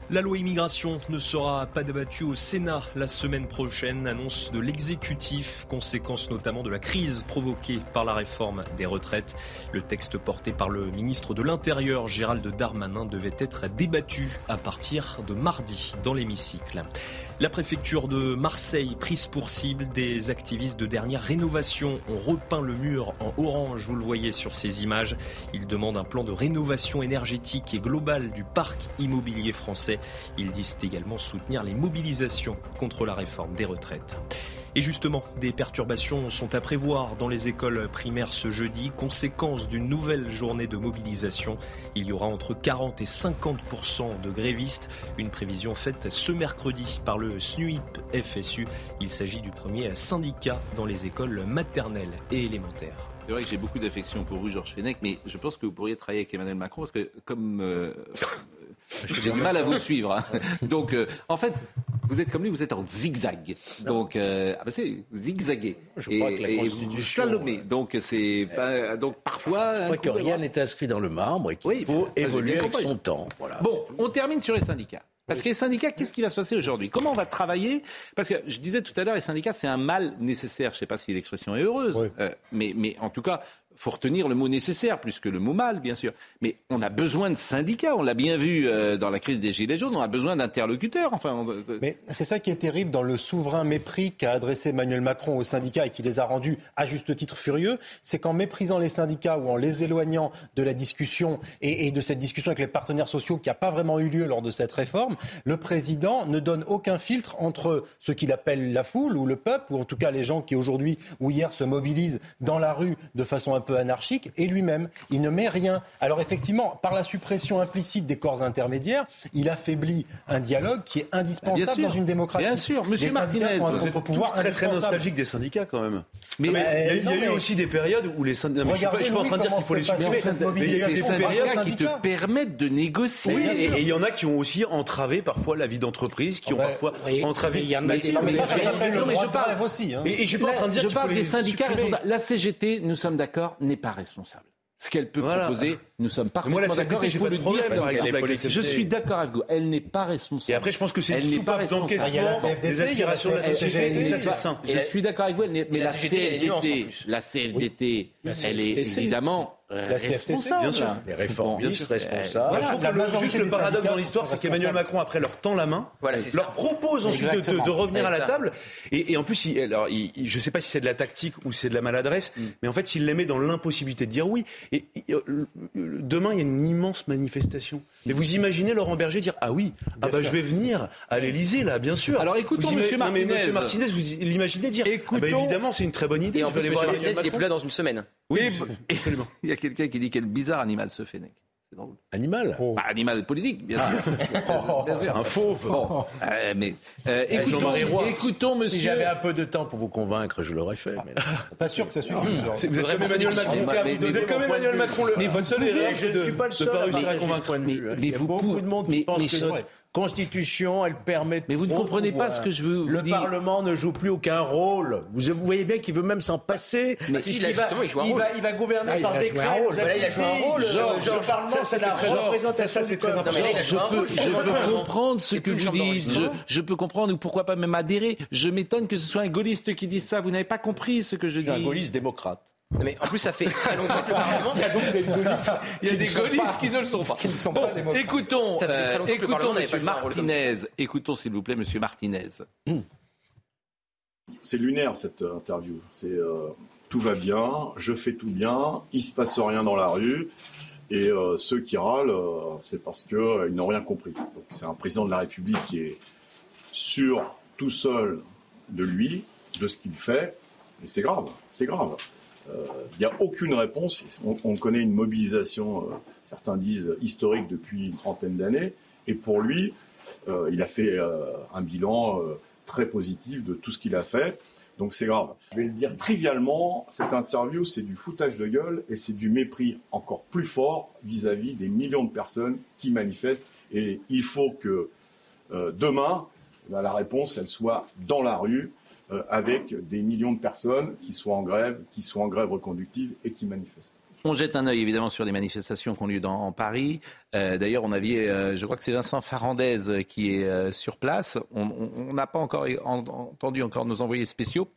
[SPEAKER 11] La loi immigration ne sera pas débattue au Sénat la semaine prochaine, annonce de l'exécutif, conséquence notamment de la crise provoquée par la réforme des retraites. Le texte porté par le ministre de l'Intérieur, Gérald Darmanin, devait être débattu à partir de mardi dans l'hémicycle. La préfecture de Marseille, prise pour cible, des activistes de dernière rénovation ont repeint le mur en orange, vous le voyez sur ces images. Ils demandent un plan de rénovation énergétique et global du parc immobilier français. Ils disent également soutenir les mobilisations contre la réforme des retraites. Et justement, des perturbations sont à prévoir dans les écoles primaires ce jeudi, conséquence d'une nouvelle journée de mobilisation. Il y aura entre 40 et 50% de grévistes, une prévision faite ce mercredi par le SNUIP FSU. Il s'agit du premier syndicat dans les écoles maternelles et élémentaires.
[SPEAKER 1] C'est vrai que j'ai beaucoup d'affection pour vous, Georges Fenech, mais je pense que vous pourriez travailler avec Emmanuel Macron parce que comme euh, (laughs) j'ai du mal à vous suivre. hein. Donc, euh, en fait, vous êtes comme lui, vous êtes en zigzag. Donc, euh, ah ben c'est.
[SPEAKER 6] Je
[SPEAKER 1] et,
[SPEAKER 6] crois que la Constitution,
[SPEAKER 1] slalomez. Donc, c'est pas- donc parfois.
[SPEAKER 6] Je crois que rien n'est inscrit dans le marbre et qu'il
[SPEAKER 1] Oui,
[SPEAKER 6] faut évoluer avec son temps. Voilà.
[SPEAKER 1] Bon, on termine sur les syndicats. Parce que les syndicats, qu'est-ce qui va se passer aujourd'hui? Comment on va travailler? Parce que je disais tout à l'heure, les syndicats, c'est un mal nécessaire. Je ne sais pas si l'expression est heureuse,
[SPEAKER 3] Oui.
[SPEAKER 1] euh, mais, mais en tout cas, faut retenir le mot nécessaire plus que le mot mal, bien sûr. Mais on a besoin de syndicats. On l'a bien vu euh, dans la crise des Gilets jaunes. On a besoin d'interlocuteurs. Enfin,
[SPEAKER 3] Mais c'est ça qui est terrible dans le souverain mépris qu'a adressé Emmanuel Macron aux syndicats et qui les a rendus à juste titre furieux, c'est qu'en méprisant les syndicats ou en les éloignant de la discussion et, et de cette discussion avec les partenaires sociaux qui n'a pas vraiment eu lieu lors de cette réforme, le président ne donne aucun filtre entre ce qu'il appelle la foule ou le peuple, ou en tout cas les gens qui aujourd'hui ou hier se mobilisent dans la rue de façon un peu anarchique, et lui-même. Il ne met rien. Alors effectivement, par la suppression implicite des corps intermédiaires, il affaiblit un dialogue qui est indispensable
[SPEAKER 1] Bien sûr.
[SPEAKER 3] dans une démocratie.
[SPEAKER 1] Bien sûr. Monsieur Martinez, vous êtes
[SPEAKER 3] contre-pouvoir
[SPEAKER 5] tous très très nostalgique des syndicats quand même.
[SPEAKER 1] Mais-
[SPEAKER 5] mais il y a, il y a
[SPEAKER 3] non,
[SPEAKER 5] eu
[SPEAKER 3] mais-
[SPEAKER 5] aussi des périodes où les syndicats. non, mais Je suis pas, je suis pas en train de dire qu'il faut les supprimer. Mais il y a eu des périodes
[SPEAKER 1] syndicats qui te permettent de négocier.
[SPEAKER 5] Oui, et il y en a qui ont aussi entravé parfois la vie d'entreprise, qui ont
[SPEAKER 3] Ouais.
[SPEAKER 5] parfois
[SPEAKER 2] Oui,
[SPEAKER 5] entravé.
[SPEAKER 2] mais il y en a
[SPEAKER 5] Mais
[SPEAKER 2] qui-
[SPEAKER 3] mais
[SPEAKER 1] je parle-
[SPEAKER 3] aussi. hein.
[SPEAKER 5] Et, et je suis pas en train de dire qu'il faut
[SPEAKER 1] parle
[SPEAKER 5] les
[SPEAKER 1] des syndicats. La CGT, nous sommes d'accord, n'est pas responsable. Ce qu'elle peut
[SPEAKER 5] Voilà.
[SPEAKER 1] proposer, nous sommes
[SPEAKER 5] Mais moi, la
[SPEAKER 1] parfaitement d'accord et faut
[SPEAKER 5] pas
[SPEAKER 1] le dire. Je suis d'accord avec vous. Elle n'est pas responsable.
[SPEAKER 5] Et après, je pense que c'est une
[SPEAKER 1] Elle n'est pas
[SPEAKER 5] soupape d'encaissement
[SPEAKER 1] responsable.
[SPEAKER 5] des aspirations de la société. Ça, c'est sain.
[SPEAKER 1] Je suis d'accord avec vous, elle n'est- mais
[SPEAKER 2] la
[SPEAKER 1] CFDT, la CFDT, elle est évidemment
[SPEAKER 6] La CFTC,
[SPEAKER 1] responsable.
[SPEAKER 6] bien sûr. Les réformistes
[SPEAKER 1] Bon, bien sûr.
[SPEAKER 6] responsables.
[SPEAKER 5] Je trouve
[SPEAKER 3] la
[SPEAKER 5] que le, juste le paradoxe dans l'histoire, c'est qu'Emmanuel. Macron, après, leur tend la main,
[SPEAKER 2] Voilà,
[SPEAKER 5] leur
[SPEAKER 2] ça.
[SPEAKER 5] propose ensuite de, de-
[SPEAKER 3] Exactement.
[SPEAKER 5] de revenir à la
[SPEAKER 2] ça.
[SPEAKER 5] table. Et, et en plus, il, alors, il- il- je ne sais pas si c'est de la tactique ou c'est de la maladresse, mais en fait, il les met dans l'impossibilité de dire oui. Et, et, euh, demain, il y a une immense manifestation. Mais vous imaginez Laurent Berger dire ah oui, ah bah je vais venir à l'Élysée là, bien sûr.
[SPEAKER 1] Alors, écoutons
[SPEAKER 5] Vous
[SPEAKER 1] Monsieur Martinez.
[SPEAKER 5] Monsieur Martinez, vous l'imaginez dire ah bah,
[SPEAKER 1] Écoutons-
[SPEAKER 5] évidemment, c'est une très bonne idée.
[SPEAKER 2] Et en plus,
[SPEAKER 5] aller
[SPEAKER 2] M.
[SPEAKER 5] voir
[SPEAKER 2] Martinez, il est plus là dans une semaine.
[SPEAKER 1] Oui, (laughs) absolument. (laughs) Il y a quelqu'un qui dit quel bizarre animal ce Fennec. C'est drôle.
[SPEAKER 6] Animal.
[SPEAKER 1] Bah, animal politique, bien sûr. (laughs) bien sûr.
[SPEAKER 5] Un fauve.
[SPEAKER 1] Bon, euh, mais euh, écoutons,
[SPEAKER 5] Jean-Marie Roy.
[SPEAKER 1] écoutons
[SPEAKER 6] Si
[SPEAKER 1] monsieur.
[SPEAKER 6] j'avais un peu de temps pour vous convaincre, je l'aurais fait. Mais là,
[SPEAKER 3] Pas sûr que ça suffise.
[SPEAKER 5] Vous êtes comme
[SPEAKER 2] beaucoup
[SPEAKER 5] Emmanuel. Macron.
[SPEAKER 1] Mais-
[SPEAKER 5] vous-
[SPEAKER 1] mais-
[SPEAKER 5] Vous
[SPEAKER 1] mais-
[SPEAKER 5] êtes comme Emmanuel Macron. le-
[SPEAKER 1] Mais
[SPEAKER 5] Votre
[SPEAKER 6] pouvez-
[SPEAKER 5] erreur,
[SPEAKER 6] je
[SPEAKER 5] c'est
[SPEAKER 6] ne
[SPEAKER 5] de
[SPEAKER 6] suis pas seul
[SPEAKER 5] réussir à convaincre.
[SPEAKER 1] Mais-
[SPEAKER 6] hein.
[SPEAKER 1] mais
[SPEAKER 6] Il y a
[SPEAKER 1] vous
[SPEAKER 6] beaucoup de monde qui pense que. Constitution, elle permet.
[SPEAKER 1] Mais vous ne comprenez pas ce que je veux vous
[SPEAKER 6] Le
[SPEAKER 1] dire.
[SPEAKER 6] Parlement ne joue plus aucun rôle. Vous, vous voyez bien qu'il veut même s'en passer.
[SPEAKER 2] Mais si, là,
[SPEAKER 6] va-
[SPEAKER 2] justement, il joue un
[SPEAKER 6] il
[SPEAKER 2] rôle.
[SPEAKER 6] va, il va gouverner
[SPEAKER 2] Ah, il
[SPEAKER 6] par
[SPEAKER 2] va
[SPEAKER 6] décret.
[SPEAKER 2] un rôle.
[SPEAKER 6] vous
[SPEAKER 2] là,
[SPEAKER 6] avez
[SPEAKER 2] il a joué un rôle,
[SPEAKER 6] Georges. le Parlement, c'est la
[SPEAKER 5] très-
[SPEAKER 6] représentation
[SPEAKER 5] ça, c'est très important.
[SPEAKER 2] Il
[SPEAKER 1] je peux, je
[SPEAKER 2] il
[SPEAKER 1] peux comprendre ce que vous dites. Je, je peux comprendre ou pourquoi pas même adhérer. Je m'étonne que ce soit un gaulliste qui dise ça. Vous n'avez pas compris ce que je
[SPEAKER 6] suis un
[SPEAKER 1] dis.
[SPEAKER 6] gaulliste démocrate.
[SPEAKER 2] Non, Mais en plus, ça fait très longtemps que le Parlement.
[SPEAKER 1] Il y a des gaullistes qui ne le sont pas. Bon, écoutons,
[SPEAKER 2] Ça très
[SPEAKER 1] euh,
[SPEAKER 2] longtemps que le
[SPEAKER 1] écoutons Monsieur
[SPEAKER 2] pas joué un rôle comme ça.
[SPEAKER 1] Martinez. Écoutons s'il vous plaît Monsieur Martinez.
[SPEAKER 12] C'est lunaire cette euh, interview. C'est euh, tout va bien, je fais tout bien, il se passe rien dans la rue, et euh, ceux qui râlent, euh, c'est parce que euh, ils n'ont rien compris. Donc c'est un président de la République qui est sûr tout seul de lui, de ce qu'il fait, et c'est grave, c'est grave. Euh, Il n'y a aucune réponse. On, on connaît une mobilisation, euh, certains disent historique depuis une trentaine d'années, et pour lui, euh, il a fait euh, un bilan euh, très positif de tout ce qu'il a fait. Donc c'est grave. Je vais le dire trivialement, cette interview, c'est du foutage de gueule et c'est du mépris encore plus fort vis-à-vis des millions de personnes qui manifestent. Et il faut que euh, demain, ben, la réponse, elle soit dans la rue, euh, avec des millions de personnes qui soient en grève, qui soient en grève reconductive et qui manifestent.
[SPEAKER 1] On jette un œil évidemment sur les manifestations qui ont dans, en Paris. Euh, D'ailleurs, on avait, euh, je crois que c'est Vincent Farandez qui est sur place. On- n'a pas encore en- entendu encore nos envoyés spéciaux.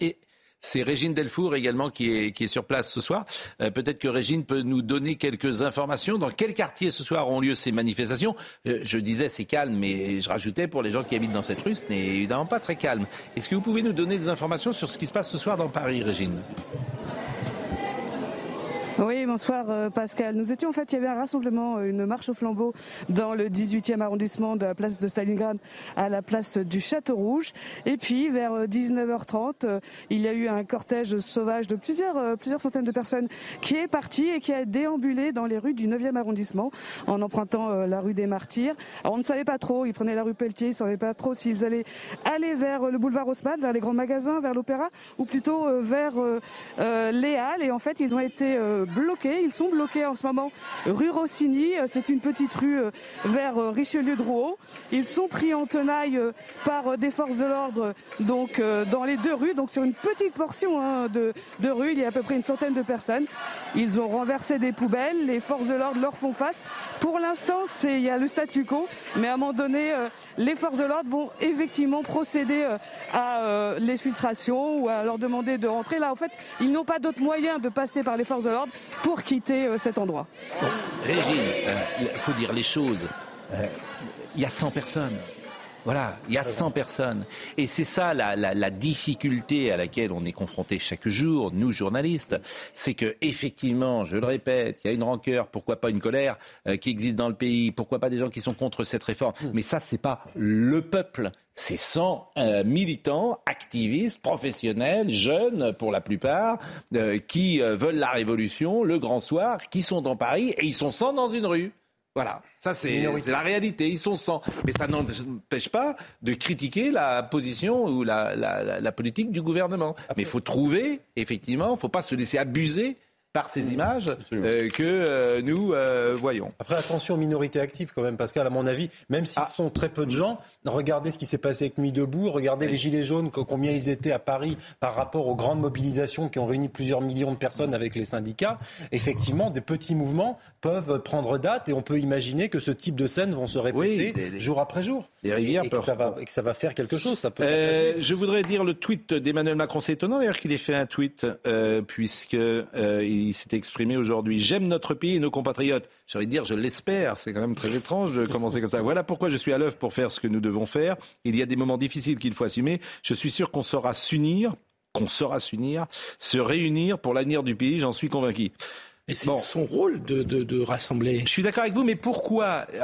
[SPEAKER 1] Et c'est Régine Delfour également qui est, qui est sur place ce soir. Euh, Peut-être que Régine peut nous donner quelques informations. Dans quel quartier ce soir ont lieu ces manifestations Euh, Je disais c'est calme, mais je rajoutais pour les gens qui habitent dans cette rue, ce n'est évidemment pas très calme. Est-ce que vous pouvez nous donner des informations sur ce qui se passe ce soir dans Paris, Régine?
[SPEAKER 13] Oui, bonsoir euh, Pascal. Nous étions en fait, il y avait un rassemblement, euh, une marche au flambeau dans le 18e arrondissement de la place de Stalingrad à la place du Château Rouge. Et puis vers euh, 19h30, euh, il y a eu un cortège sauvage de plusieurs, plusieurs centaines de personnes qui est parti et qui a déambulé dans les rues du 9e arrondissement en empruntant la rue des Martyrs. On ne savait pas trop, ils prenaient la rue Pelletier, ils ne savaient pas trop s'ils allaient aller vers le boulevard Haussmann, vers les grands magasins, vers l'opéra ou plutôt vers les Halles. Et en fait, ils ont été bloqués. Ils sont bloqués en ce moment rue Rossini. Euh, C'est une petite rue euh, vers euh, Richelieu-Drouot. Ils sont pris en tenaille par des forces de l'ordre donc dans les deux rues. Donc sur une petite portion hein, de, de rue, il y a à peu près une centaine de personnes. Ils ont renversé des poubelles. Les forces de l'ordre leur font face. Pour l'instant, c'est il y a le statu quo, mais à un moment donné, les forces de l'ordre vont effectivement procéder à l'exfiltration ou à leur demander de rentrer. Là, en fait, ils n'ont pas d'autre moyen de passer par les forces de l'ordre pour quitter euh, cet endroit.
[SPEAKER 1] Régine, euh, il faut dire les choses. Euh, Il y a 100 personnes. Voilà, il y a 100 personnes. Et c'est ça la, la, la difficulté à laquelle on est confronté chaque jour, nous journalistes, c'est que effectivement, je le répète, il y a une rancœur, pourquoi pas une colère euh, qui existe dans le pays, pourquoi pas des gens qui sont contre cette réforme. Mais ça, c'est pas le peuple. C'est 100 euh, militants, activistes, professionnels, jeunes pour la plupart, euh, qui euh, veulent la révolution, le grand soir, qui sont dans Paris et ils sont 100 dans une rue. Voilà, ça c'est la réalité, ils sont 100. Mais ça n'empêche pas de critiquer la position ou la, la, la- la politique du gouvernement. Mais il faut trouver, effectivement, il ne faut pas se laisser abuser par ces images euh, que euh, nous euh, voyons.
[SPEAKER 3] Après, attention aux minorités actives quand même, Pascal, à mon avis, même si ce sont très peu de gens, regardez ce qui s'est passé avec Nuit debout, regardez les Gilets jaunes, co- combien ils étaient à Paris par rapport aux grandes mobilisations qui ont réuni plusieurs millions de personnes avec les syndicats. Effectivement, des petits mouvements peuvent prendre date et on peut imaginer que ce type de scènes vont se répéter
[SPEAKER 1] des- des-
[SPEAKER 3] jour après jour.
[SPEAKER 1] rivières
[SPEAKER 3] et, et que ça va, et que ça va faire quelque chose. Ça peut
[SPEAKER 1] Euh, je voudrais dire le tweet d'Emmanuel Macron. C'est étonnant d'ailleurs qu'il ait fait un tweet euh, puisque euh, il s'est exprimé aujourd'hui. J'aime notre pays et nos compatriotes. J'ai envie de dire, je l'espère. C'est quand même très étrange de commencer comme ça. (laughs) Voilà pourquoi je suis à l'œuvre pour faire ce que nous devons faire. Il y a des moments difficiles qu'il faut assumer. Je suis sûr qu'on saura s'unir, qu'on saura s'unir, se réunir pour l'avenir du pays. J'en suis convaincu.
[SPEAKER 7] Et c'est son rôle de, de, de rassembler.
[SPEAKER 1] Je suis d'accord avec vous, mais pourquoi euh,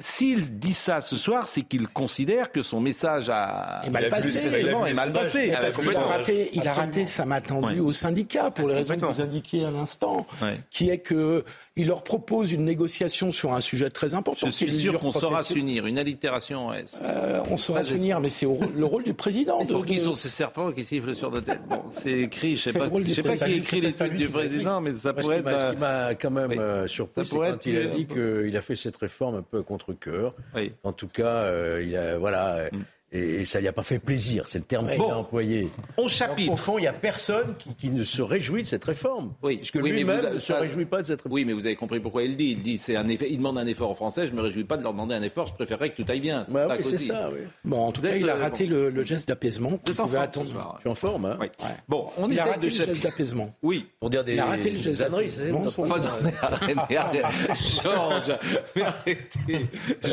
[SPEAKER 1] S'il dit ça ce soir, c'est qu'il considère que son message a
[SPEAKER 7] est mal passé.
[SPEAKER 1] Est mal passé.
[SPEAKER 7] Parce qu'il a raté, il a raté sa main tendue aux syndicats pour les raisons que vous indiquiez à l'instant,
[SPEAKER 1] Ouais.
[SPEAKER 7] qui est que il leur propose une négociation sur un sujet très important.
[SPEAKER 1] Je suis
[SPEAKER 7] qui
[SPEAKER 1] sûr qu'on saura s'unir. Une allitération en S.
[SPEAKER 7] Euh, on saura s'unir, mais c'est le rôle du président. de-
[SPEAKER 1] Pour qui
[SPEAKER 7] de-
[SPEAKER 1] sont ces serpents qui sifflent sur nos têtes? Bon, c'est écrit. Je sais
[SPEAKER 7] C'est
[SPEAKER 1] pas, je sais pas qui écrit les tweets du président, mais ça pourrait
[SPEAKER 6] qui m'a-
[SPEAKER 1] être.
[SPEAKER 6] Ce qui m'a quand même euh, surpris,
[SPEAKER 1] Ça
[SPEAKER 6] c'est
[SPEAKER 1] pourrait
[SPEAKER 6] quand il a dit qu'il a fait cette réforme un peu contre cœur.
[SPEAKER 1] Oui.
[SPEAKER 6] En tout cas, euh, il a voilà. Et, ça lui a pas fait plaisir, c'est le terme qu'il
[SPEAKER 1] Bon.
[SPEAKER 6] a employé.
[SPEAKER 1] On
[SPEAKER 6] Donc,
[SPEAKER 1] chapitre.
[SPEAKER 6] au fond, il n'y a personne qui, qui ne se réjouit de cette réforme.
[SPEAKER 1] Oui,
[SPEAKER 6] Puisque
[SPEAKER 1] oui, mais
[SPEAKER 6] lui-même
[SPEAKER 1] vous-
[SPEAKER 6] ne se
[SPEAKER 1] ça-
[SPEAKER 6] réjouit pas de cette réforme.
[SPEAKER 1] Oui, mais vous avez compris pourquoi il le dit. Il dit, c'est un effet. Il demande un effort aux Français. Je me réjouis pas de leur demander un effort. Je préférerais que tout aille bien.
[SPEAKER 6] Bah oui, c'est ça, oui.
[SPEAKER 7] Bon, en tout
[SPEAKER 1] Vous
[SPEAKER 7] cas, il a
[SPEAKER 1] euh,
[SPEAKER 7] raté
[SPEAKER 1] bon.
[SPEAKER 7] le, le geste d'apaisement
[SPEAKER 1] Vous
[SPEAKER 7] qu'on
[SPEAKER 1] êtes en
[SPEAKER 7] pouvait
[SPEAKER 1] forme ce
[SPEAKER 7] attendre.
[SPEAKER 1] soir.
[SPEAKER 6] Je suis en forme, hein
[SPEAKER 1] Oui. Bon, on
[SPEAKER 7] Il a
[SPEAKER 1] essaie
[SPEAKER 7] raté le geste d'apaisement.
[SPEAKER 1] Oui.
[SPEAKER 6] Pour dire des,
[SPEAKER 7] Il a raté le geste d'apaisement.
[SPEAKER 1] Georges, (laughs) mais arrêtez.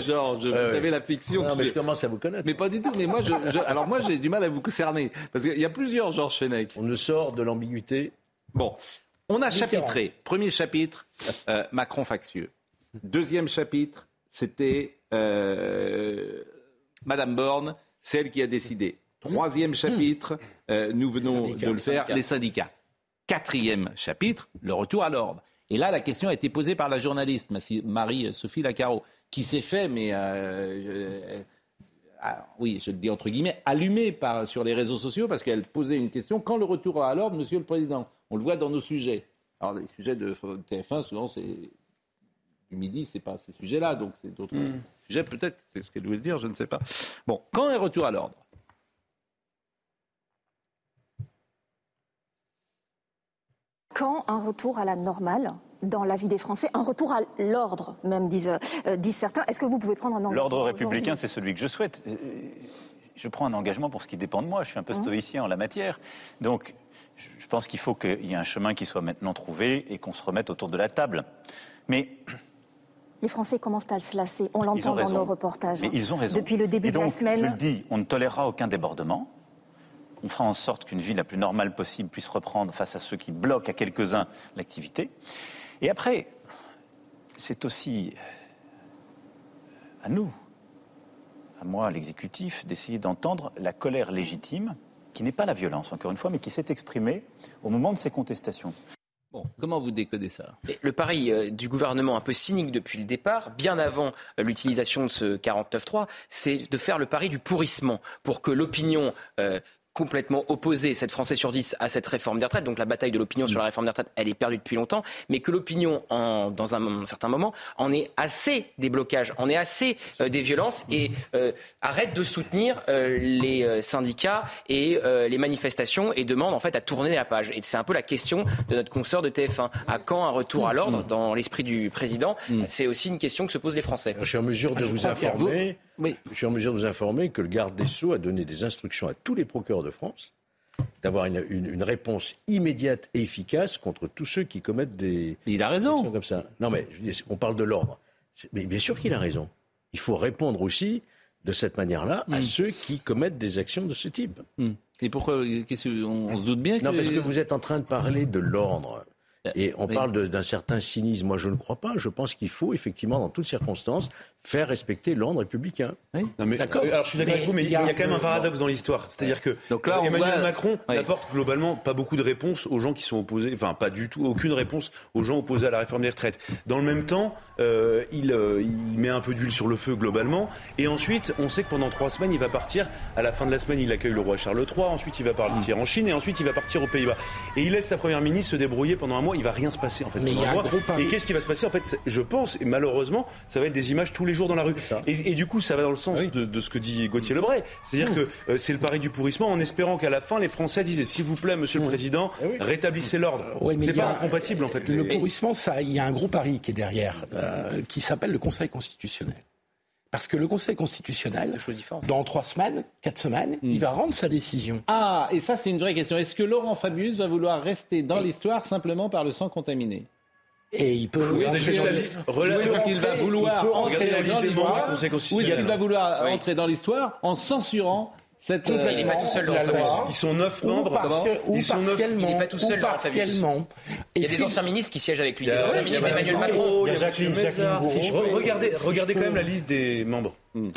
[SPEAKER 1] Georges, vous
[SPEAKER 6] Ouais, ouais.
[SPEAKER 1] savez la fiction.
[SPEAKER 6] Non, mais
[SPEAKER 1] je-
[SPEAKER 6] je commence à vous connaître.
[SPEAKER 1] Mais pas du tout. Mais moi, je, je- alors moi, j'ai du mal à vous cerner parce qu'il y a plusieurs Georges Fenech.
[SPEAKER 6] On ne sort de l'ambiguïté.
[SPEAKER 1] Bon, on a chapitré. Premier chapitre, euh, Macron factieux. Deuxième chapitre, c'était euh, Madame Borne, celle qui a décidé. Troisième chapitre, euh, nous venons de le faire, les syndicats. Quatrième chapitre, le retour à l'ordre. Et là, la question a été posée par la journaliste Marie-Sophie Lacaro, qui s'est fait, mais euh, oui, je le dis entre guillemets, allumée par, sur les réseaux sociaux parce qu'elle posait une question quand le retour à l'ordre, Monsieur le Président On le voit dans nos sujets. Alors, les sujets de TF1, souvent, c'est du midi, c'est pas ces sujets-là, donc c'est d'autres sujets, peut-être, c'est ce qu'elle voulait dire, je ne sais pas. Bon, quand est retour à l'ordre?
[SPEAKER 14] Quand un retour à la normale dans la vie des Français, un retour à l'ordre, même disent, euh, disent certains, est-ce que vous pouvez prendre un engagement
[SPEAKER 4] L'ordre républicain, c'est celui que je souhaite. Euh, Je prends un engagement pour ce qui dépend de moi. Je suis un peu
[SPEAKER 14] Mhm.
[SPEAKER 4] stoïcien en la matière. Donc, je pense qu'il faut qu'il y ait un chemin qui soit maintenant trouvé et qu'on se remette autour de la table. Mais (clears throat)
[SPEAKER 14] Les Français commencent à se lasser. On l'entend dans
[SPEAKER 4] raison.
[SPEAKER 14] nos reportages.
[SPEAKER 4] Mais ils ont raison.
[SPEAKER 14] Depuis le début
[SPEAKER 4] Et
[SPEAKER 14] de la
[SPEAKER 4] donc,
[SPEAKER 14] semaine.
[SPEAKER 4] Je le dis, on ne tolérera aucun débordement. On fera en sorte qu'une vie la plus normale possible puisse reprendre face à ceux qui bloquent à quelques-uns l'activité. Et après, c'est aussi à nous, à moi, l'exécutif, d'essayer d'entendre la colère légitime, qui n'est pas la violence, encore une fois, mais qui s'est exprimée au moment de ces contestations.
[SPEAKER 1] Bon, comment vous décodez ça?
[SPEAKER 2] Le pari euh, du gouvernement un peu cynique depuis le départ, bien avant euh, l'utilisation de ce 49.3, c'est de faire le pari du pourrissement pour que l'opinion euh, complètement opposée, 7 Français sur 10, à cette réforme des retraites, donc la bataille de l'opinion sur la réforme des retraites, elle est perdue depuis longtemps, mais que l'opinion, dans un, moment- certain moment, en est assez des blocages, en est assez euh, des violences et euh, arrête de soutenir euh, les syndicats et euh, les manifestations et demande en fait à tourner la page. Et c'est un peu la question de notre consoeur de TF1. À quand un retour à l'ordre dans l'esprit du président? C'est aussi une question que se posent les Français.
[SPEAKER 6] Je suis en mesure de
[SPEAKER 2] Ah,
[SPEAKER 6] vous informer.
[SPEAKER 1] Oui.
[SPEAKER 6] Je suis en mesure de vous informer que le garde des Sceaux a donné des instructions à tous les procureurs de France d'avoir une, une- une réponse immédiate et efficace contre tous ceux qui commettent des.
[SPEAKER 1] Il a raison.
[SPEAKER 6] comme ça. Non, mais on parle de l'ordre. Mais bien sûr qu'il a raison. Il faut répondre aussi de cette manière-là à ceux qui commettent des actions de ce type.
[SPEAKER 1] Hmm. Et pourquoi on, on se doute bien que
[SPEAKER 6] Non, parce que vous êtes en train de parler de l'ordre. Et on
[SPEAKER 1] Mais-
[SPEAKER 6] parle d'un certain cynisme. Moi, je ne crois pas. Je pense qu'il faut, effectivement, dans toutes circonstances, faire respecter l'ordre républicain.
[SPEAKER 5] Non, mais,
[SPEAKER 7] D'accord.
[SPEAKER 5] euh, alors je suis d'accord avec vous, mais il
[SPEAKER 7] il
[SPEAKER 5] y,
[SPEAKER 7] y a-
[SPEAKER 5] quand même un paradoxe dans l'histoire. C'est-à-dire que
[SPEAKER 1] Donc là, on
[SPEAKER 5] Emmanuel Macron
[SPEAKER 1] Oui.
[SPEAKER 5] n'apporte globalement pas beaucoup de réponses aux gens qui sont opposés, enfin pas du tout, aucune réponse aux gens opposés à la réforme des retraites. Dans le même temps, euh, il, euh, il met un peu d'huile sur le feu globalement, et ensuite, on sait que pendant trois semaines, il va partir. À la fin de la semaine, il accueille le roi Charles III, ensuite il va partir en Chine, et ensuite il va partir aux Pays-Bas. Et il laisse sa première ministre se débrouiller pendant un mois il va rien se passer en fait.
[SPEAKER 7] Mais il y a un gros pari.
[SPEAKER 5] Et qu'est-ce qui va se passer en fait Je pense, et malheureusement, ça va être des images tous les jours dans la rue. Et, du coup, ça va dans le sens de, ce que dit Gauthier Lebray. C'est-à-dire mmh. que euh, c'est le pari du pourrissement en espérant qu'à la fin, les Français disaient s'il vous plaît, monsieur le mmh. Président, eh rétablissez l'ordre.
[SPEAKER 7] Euh,
[SPEAKER 5] c'est pas incompatible en fait.
[SPEAKER 7] Le pourrissement, ça, il y a un gros pari qui est derrière, euh, qui s'appelle le Conseil constitutionnel. Parce que le Conseil constitutionnel, dans trois semaines, quatre semaines, hmm. il va rendre sa décision.
[SPEAKER 1] Ah, et ça, c'est une vraie question. Est-ce que Laurent Fabius va vouloir rester dans l'histoire simplement par le sang contaminé?
[SPEAKER 7] Et il peut
[SPEAKER 1] oui, est-ce qu'il va vouloir
[SPEAKER 5] ce
[SPEAKER 1] qu'il va vouloir entrer dans l'histoire en censurant
[SPEAKER 2] il n'est pas tout seul dans
[SPEAKER 7] la
[SPEAKER 2] famille.
[SPEAKER 5] Ils sont neuf membres.
[SPEAKER 7] Partiel,
[SPEAKER 5] ils sont
[SPEAKER 7] partiellement,
[SPEAKER 2] il n'est pas tout seul dans la
[SPEAKER 7] famille.
[SPEAKER 2] Il y a des anciens ministres qui siègent avec lui.
[SPEAKER 5] Il y a Des anciens
[SPEAKER 2] ministres d'Emmanuel Macron.
[SPEAKER 3] Il y a Jacqueline
[SPEAKER 5] Regardez quand même la liste des membres. Mm.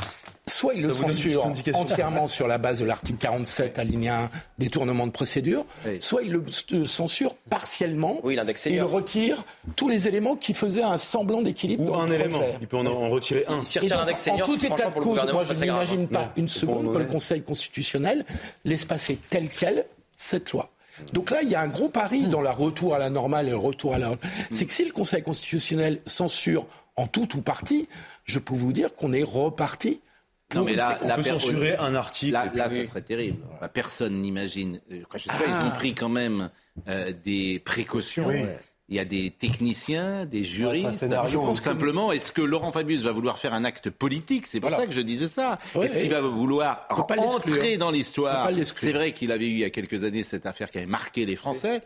[SPEAKER 7] Soit il le censure entièrement sur la base de l'article 47, alinéa 1, détournement de procédure, soit il le censure partiellement.
[SPEAKER 2] Oui,
[SPEAKER 7] et il retire tous les éléments qui faisaient un semblant d'équilibre.
[SPEAKER 5] Ou un élément. Il peut en, retirer un.
[SPEAKER 2] Si
[SPEAKER 7] donc, en tout état de cause, moi je n'imagine pas une seconde que le Conseil constitutionnel laisse passer tel quel cette loi. Donc là, il y a un gros pari dans la retour à la normale et le retour à la. C'est que si le Conseil constitutionnel censure en tout ou partie, je peux vous dire qu'on est reparti.
[SPEAKER 1] Non, mais là,
[SPEAKER 5] on peut censurer un article.
[SPEAKER 1] Là, là ça serait terrible. Bah, personne n'imagine. Ils ont pris quand même euh, des précautions. Il y a des techniciens, des juristes. Je pense simplement, est-ce que Laurent Fabius va vouloir faire un acte politique? C'est pour
[SPEAKER 3] voilà.
[SPEAKER 1] ça que je disais ça. Est-ce qu'il va vouloir entrer dans l'histoire? C'est vrai qu'il avait eu il y a quelques années cette affaire qui avait marqué les Français.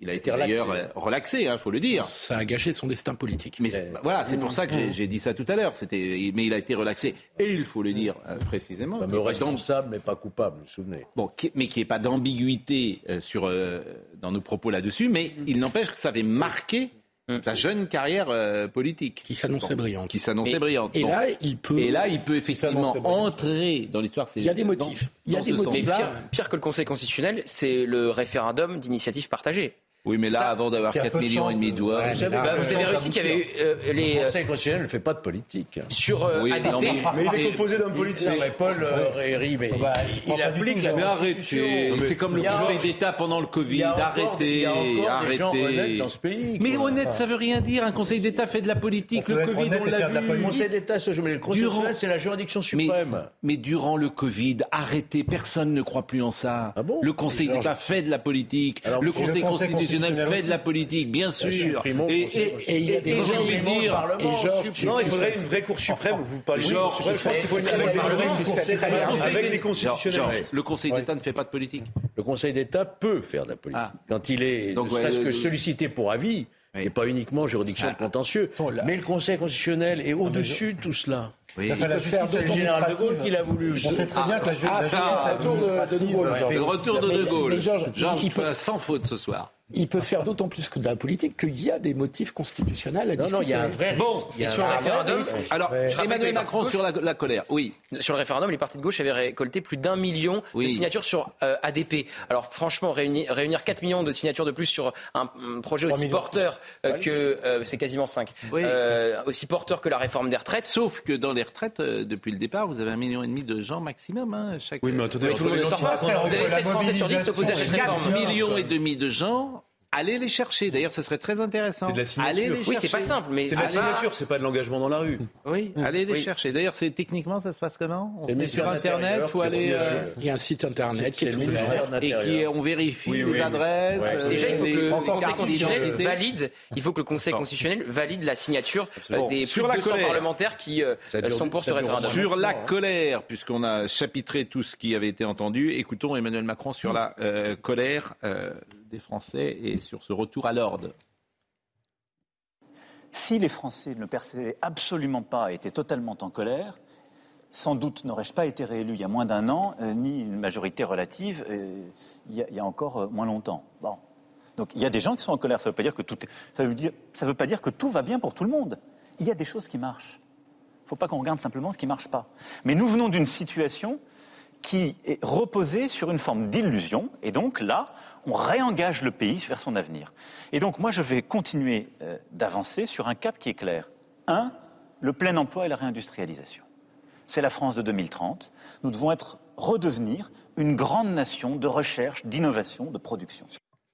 [SPEAKER 1] Il a été d'ailleurs euh, relaxé, il faut le dire.
[SPEAKER 7] Ça a gâché son destin politique.
[SPEAKER 1] Mais euh, voilà, c'est pour ça que j'ai mm. dit ça tout à l'heure. Mais il a été relaxé et il faut le dire euh, précisément. mais
[SPEAKER 6] responsable, mais pas coupable, vous vous souvenez.
[SPEAKER 1] Bon, mais qu'il n'y ait pas d'ambiguïté euh, dans nos propos là-dessus, mais mm. il n'empêche que ça avait marqué mm. sa jeune carrière politique.
[SPEAKER 7] Qui s'annonçait brillante.
[SPEAKER 1] Qui s'annonçait brillante.
[SPEAKER 7] Et, là, il peut,
[SPEAKER 1] et là, il peut effectivement entrer dans l'histoire.
[SPEAKER 7] Il y a des motifs. Il y a des motifs.
[SPEAKER 2] Pire, pire que le Conseil constitutionnel, c'est le référendum d'initiative partagée.
[SPEAKER 1] Oui, mais là, avant d'avoir 4 millions et demi de voix...
[SPEAKER 7] vous
[SPEAKER 2] bah, avez réussi qu'il y avait eu euh, les...
[SPEAKER 6] Le
[SPEAKER 2] euh,
[SPEAKER 6] Conseil constitutionnel ne fait pas de politique.
[SPEAKER 2] Sur euh,
[SPEAKER 1] oui, mais,
[SPEAKER 5] il est composé d'un politicien.
[SPEAKER 6] Euh, mais Paul Réry, mais
[SPEAKER 3] bah,
[SPEAKER 6] il,
[SPEAKER 3] il
[SPEAKER 6] applique la
[SPEAKER 1] Arrêtez. C'est comme le Conseil d'État pendant le Covid. Arrêtez, arrêtez. Mais honnête, ça ne veut rien dire. Un Conseil d'État fait de la politique. Le Covid, on l'a vu.
[SPEAKER 6] Le Conseil d'État, le Conseil c'est la juridiction suprême.
[SPEAKER 1] Mais durant le Covid, arrêtez. Personne ne croit plus en ça.
[SPEAKER 6] Ah
[SPEAKER 1] le Conseil d'État fait de la politique. Le Conseil constitutionnel
[SPEAKER 3] constitutionnel
[SPEAKER 1] fait de la politique, bien sûr. Et j'ai envie de dire.
[SPEAKER 5] Non, il faudrait une vraie Cour suprême. Vous parlez de Cour suprême. Je pense qu'il faut une avec des constitutionnels.
[SPEAKER 1] Le Conseil d'État ne fait pas de politique. Ah.
[SPEAKER 6] Le Conseil d'État peut faire de la politique.
[SPEAKER 1] Ah.
[SPEAKER 6] Quand il est, ne serait-ce que sollicité pour avis, et pas uniquement juridictionnel ah. contentieux. Mais le Conseil constitutionnel est au-dessus de tout cela.
[SPEAKER 1] Oui.
[SPEAKER 3] Enfin, la
[SPEAKER 6] c'est le général de Gaulle qui l'a voulu.
[SPEAKER 3] Je... On très bien que la, ju
[SPEAKER 7] ah,
[SPEAKER 3] la
[SPEAKER 7] ça,
[SPEAKER 3] justice,
[SPEAKER 7] de, de Gaulle.
[SPEAKER 1] Le retour de De Gaulle.
[SPEAKER 7] Euh, mais, mais
[SPEAKER 1] Georges,
[SPEAKER 7] Georges peut...
[SPEAKER 1] sans faute ce soir.
[SPEAKER 7] Il peut faire d'autant plus que de la politique qu'il y a des motifs constitutionnels à
[SPEAKER 6] discuter. Non, il y a un vrai risque. Bon,
[SPEAKER 2] sur le référendum,
[SPEAKER 1] alors Emmanuel Macron sur la, colère, oui.
[SPEAKER 2] Sur le référendum, les partis de gauche avaient récolté plus d'un million de signatures sur euh, ADP. Alors franchement, réunir, réunir 4 millions de signatures de plus sur un, projet aussi porteur euh, que... C'est quasiment 5. Aussi porteur que la réforme des retraites.
[SPEAKER 1] Sauf que dans les euh, depuis le départ, vous avez un million et demi de gens maximum. Hein, chaque...
[SPEAKER 5] Oui, mais attendez.
[SPEAKER 3] Euh,
[SPEAKER 2] vous avez Français sur à
[SPEAKER 1] 4 millions et demi de gens Allez les chercher. D'ailleurs, ce serait très intéressant.
[SPEAKER 5] C'est de la signature.
[SPEAKER 2] Oui, c'est pas simple, mais
[SPEAKER 5] c'est de la signature. C'est pas de l'engagement dans la rue.
[SPEAKER 1] Oui. Allez les chercher. D'ailleurs, c'est techniquement ça se passe comment? On sur internet, faut aller. Euh,
[SPEAKER 7] il y a un site internet qui est,
[SPEAKER 6] tout
[SPEAKER 1] et qui on vérifie
[SPEAKER 5] oui,
[SPEAKER 1] les adresses. Euh,
[SPEAKER 2] Déjà, il faut que le Conseil constitutionnel valide. Il faut que le Conseil constitutionnel valide la signature euh, des plus de 200 parlementaires qui euh, sont pour ce référendum.
[SPEAKER 1] Sur la
[SPEAKER 6] hein.
[SPEAKER 1] colère, puisqu'on a chapitré tout ce qui avait été entendu, écoutons Emmanuel Macron sur mmh. la colère des Français et sur ce retour à l'ordre
[SPEAKER 4] Si les Français ne percevaient absolument pas et étaient totalement en colère, sans doute n'aurais-je pas été réélu il y a moins d'un an, euh, ni une majorité relative euh, il, y a, encore euh, moins longtemps. Bon. Donc il y a des gens qui sont en colère. Ça ne veut, pas dire que tout veut, veut pas dire que tout va bien pour tout le monde. Il y a des choses qui marchent. Il ne faut pas qu'on regarde simplement ce qui ne marche pas. Mais nous venons d'une situation qui est reposée sur une forme d'illusion. Et donc là, on réengage le pays vers son avenir. Et donc moi, je vais continuer euh, d'avancer sur un cap qui est clair. Un, le plein emploi et la réindustrialisation. C'est la France de 2030. Nous devons être, redevenir une grande nation de recherche, d'innovation, de production.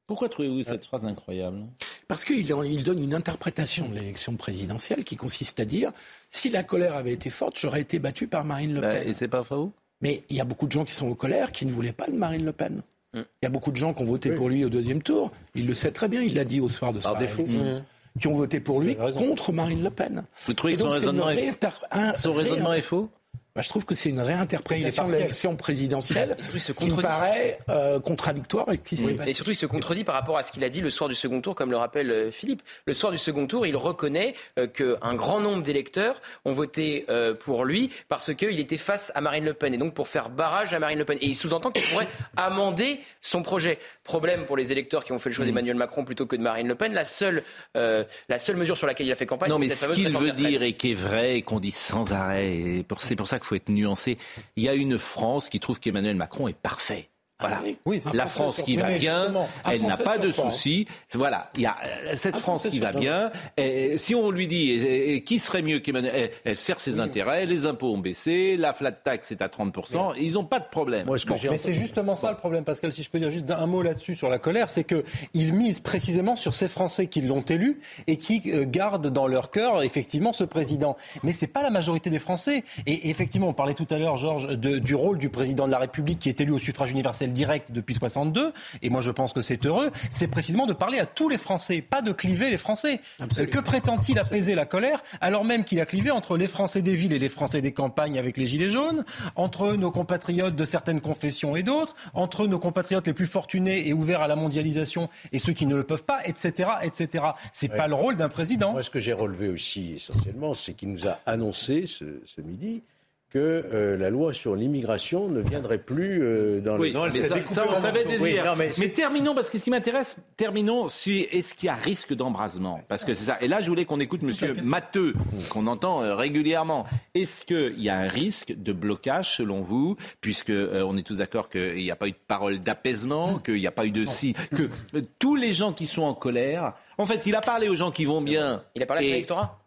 [SPEAKER 1] Pourquoi trouvez-vous cette phrase incroyable?
[SPEAKER 7] Parce qu'il donne une interprétation de l'élection présidentielle qui consiste à dire si la colère avait été forte, j'aurais été battu par Marine Le
[SPEAKER 1] bah,
[SPEAKER 7] Pen.
[SPEAKER 1] Et c'est pas faux?
[SPEAKER 7] Mais il y a beaucoup de gens qui sont en colère qui ne voulaient pas de Marine Le Pen.
[SPEAKER 1] Mm.
[SPEAKER 7] Il y a beaucoup de gens qui ont voté pour lui au deuxième tour. Il le sait très bien, il l'a dit au soir de sa
[SPEAKER 6] Par défaut.
[SPEAKER 7] réélection, Qui ont voté pour lui contre Marine Le Pen.
[SPEAKER 1] Vous trouvez
[SPEAKER 7] Et
[SPEAKER 1] que son
[SPEAKER 7] donc, c'est une
[SPEAKER 1] raisonnement, est... son raisonnement est faux?
[SPEAKER 7] Bah, je trouve que c'est une réinterprétation de l'élection présidentielle (laughs) qui me paraît euh, contradictoire avec ce qui s'est
[SPEAKER 2] Et surtout, il se contredit par rapport à ce qu'il a dit le soir du second tour, comme le rappelle euh, Philippe. Le soir du second tour, il reconnaît euh, qu'un grand nombre d'électeurs ont voté euh, pour lui parce qu'il était face à Marine Le Pen et donc pour faire barrage à Marine Le Pen. Et il sous-entend qu'il pourrait (coughs) amender son projet. Problème pour les électeurs qui ont fait le choix d'Emmanuel Macron plutôt que de Marine Le Pen. La seule, euh, la seule mesure sur laquelle il a fait campagne,
[SPEAKER 1] Non,
[SPEAKER 2] c'est
[SPEAKER 1] mais
[SPEAKER 2] cette
[SPEAKER 1] ce
[SPEAKER 2] fameuse
[SPEAKER 1] qu'il veut dire et qui est vrai et qu'on dit sans arrêt, et c'est pour ça qu'il faut être nuancé, il y a une France qui trouve qu'Emmanuel Macron est parfait. Voilà.
[SPEAKER 7] oui.
[SPEAKER 1] La. France qui va bien, elle n'a pas de soucis. Voilà, il y a euh, cette France qui va bien. Et si on lui dit et- et qui serait mieux qu'Emmanuel, elle, elle sert ses intérêts, les impôts ont baissé, la flat tax est à 30%, ils n'ont pas de problème.
[SPEAKER 6] Moi,
[SPEAKER 3] mais c'est justement ça le problème, Pascal, si je peux dire juste un mot là-dessus sur la colère, c'est qu'il mise précisément sur ces Français qui l'ont élu et qui euh, gardent dans leur cœur effectivement ce président. Mais c'est pas la majorité des Français. Et effectivement, on parlait tout à l'heure, Georges, du rôle du président de la République qui est élu au suffrage universel direct depuis 62. Et moi, je pense que c'est heureux. C'est précisément de parler à tous les Français, pas de cliver les Français. Que prétend-il apaiser la colère alors même qu'il a clivé entre les Français des villes et les Français des campagnes avec les gilets jaunes, entre nos compatriotes de certaines confessions et d'autres, entre nos compatriotes les plus fortunés et ouverts à la mondialisation et ceux qui ne le peuvent pas, etc., etc. C'est pas le rôle d'un président.
[SPEAKER 6] Moi, ce que j'ai relevé aussi essentiellement, c'est qu'il nous a annoncé ce, ce midi que euh, la loi sur l'immigration ne viendrait plus euh, dans
[SPEAKER 1] Oui,
[SPEAKER 6] le.
[SPEAKER 1] mais ça, ça, on savait dès
[SPEAKER 6] Oui, non, mais
[SPEAKER 1] terminons, parce que ce qui m'intéresse, terminons sur est-ce qu'il y a risque d'embrasement? Parce que c'est ça. Et là, je voulais qu'on écoute Monsieur Matteux, qu'on entend euh, régulièrement. Est-ce qu'il y a un risque de blocage, selon vous, puisque euh, on est tous d'accord qu'il n'y a pas eu de parole d'apaisement, qu'il n'y a pas eu de si, que euh, tous les gens qui sont en colère, en fait, il a parlé aux gens qui vont bien.
[SPEAKER 2] Il a parlé à
[SPEAKER 1] et-
[SPEAKER 2] son électorat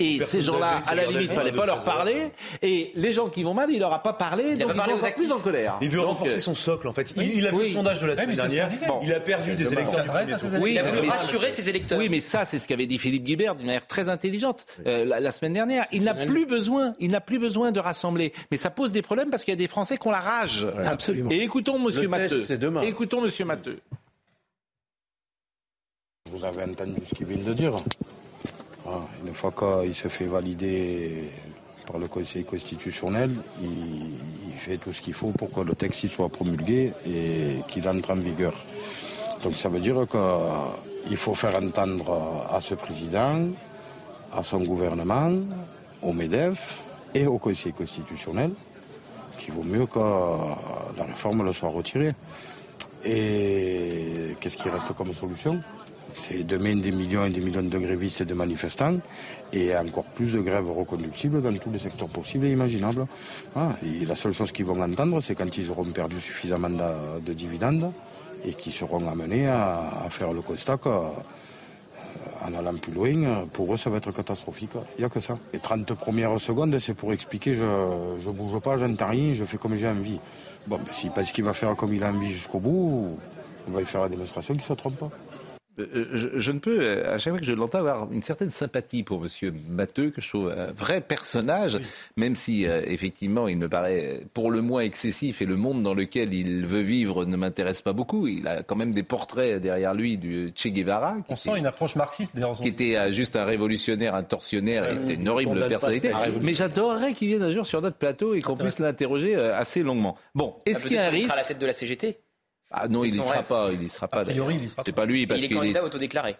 [SPEAKER 1] et ces gens-là, à la limite, il
[SPEAKER 5] le
[SPEAKER 1] fallait pas leur parler. Et les gens qui vont mal, il leur a pas parlé,
[SPEAKER 2] a
[SPEAKER 1] donc
[SPEAKER 2] pas
[SPEAKER 1] ils sont encore plus en colère.
[SPEAKER 5] Il veut renforcer son socle, en fait. Il, a vu le sondage de la semaine dernière. il a perdu des électeurs.
[SPEAKER 1] Oui,
[SPEAKER 2] Il a voulu
[SPEAKER 1] mais-
[SPEAKER 2] rassurer ses électeurs.
[SPEAKER 1] Oui, mais ça, c'est ce qu'avait dit Philippe Guibert d'une manière très intelligente euh, la, semaine dernière. Il n'a plus besoin, il n'a plus besoin de rassembler. Mais ça pose des problèmes parce qu'il y a des Français qui ont la rage.
[SPEAKER 7] Absolument.
[SPEAKER 1] Et écoutons Monsieur Matteux. Écoutons Monsieur Matteux.
[SPEAKER 15] Vous avez entendu ce qu'il vient de dire. Ah, une fois qu'il se fait valider par le Conseil constitutionnel, il, fait tout ce qu'il faut pour que le texte soit promulgué et qu'il entre en vigueur. Donc ça veut dire qu'il faut faire entendre à ce président, à son gouvernement, au MEDEF et au Conseil constitutionnel qu'il vaut mieux que la réforme le soit retirée. Et qu'est-ce qui reste comme solution? C'est demain des millions et des millions de grévistes et de manifestants et encore plus de grèves reconductibles dans tous les secteurs possibles et imaginables. Ah, et la seule chose qu'ils vont entendre, c'est quand ils auront perdu suffisamment de, de dividendes et qu'ils seront amenés à, faire le constat euh, en allant plus loin, pour eux, ça va être catastrophique. Il n'y a que ça. Les 30 premières secondes, c'est pour expliquer je ne bouge pas, j'entends rien, je fais comme j'ai envie. Bon, ben, s'il qu'il va faire comme il a envie jusqu'au bout, on va lui faire la démonstration qu'il ne se trompe pas.
[SPEAKER 1] Euh, je, je ne peux, euh, à chaque fois que je l'entends, avoir une certaine sympathie pour Monsieur Matteux, que je trouve un vrai personnage, même si euh, effectivement il me paraît pour le moins excessif et le monde dans lequel il veut vivre ne m'intéresse pas beaucoup. Il a quand même des portraits derrière lui du Che Guevara, qui
[SPEAKER 3] On sent une approche marxiste d'ailleurs.
[SPEAKER 1] qui était euh, juste un révolutionnaire, un tortionnaire, et était une horrible personnalité.
[SPEAKER 6] Staline.
[SPEAKER 1] Mais j'adorerais qu'il vienne un jour sur notre plateau et qu'on puisse l'interroger euh, assez longuement. Bon, est-ce
[SPEAKER 2] Ah,
[SPEAKER 1] qu'il y a un risque
[SPEAKER 2] sera à la tête de la CGT.
[SPEAKER 1] Ah non, il y
[SPEAKER 2] son
[SPEAKER 1] sera
[SPEAKER 2] rêve.
[SPEAKER 1] pas. Il y sera pas.
[SPEAKER 3] priori,
[SPEAKER 1] d'ailleurs.
[SPEAKER 3] il y sera
[SPEAKER 1] C'est
[SPEAKER 3] pas.
[SPEAKER 1] pas lui parce
[SPEAKER 2] est
[SPEAKER 1] qu'il est.
[SPEAKER 2] candidat autodéclaré.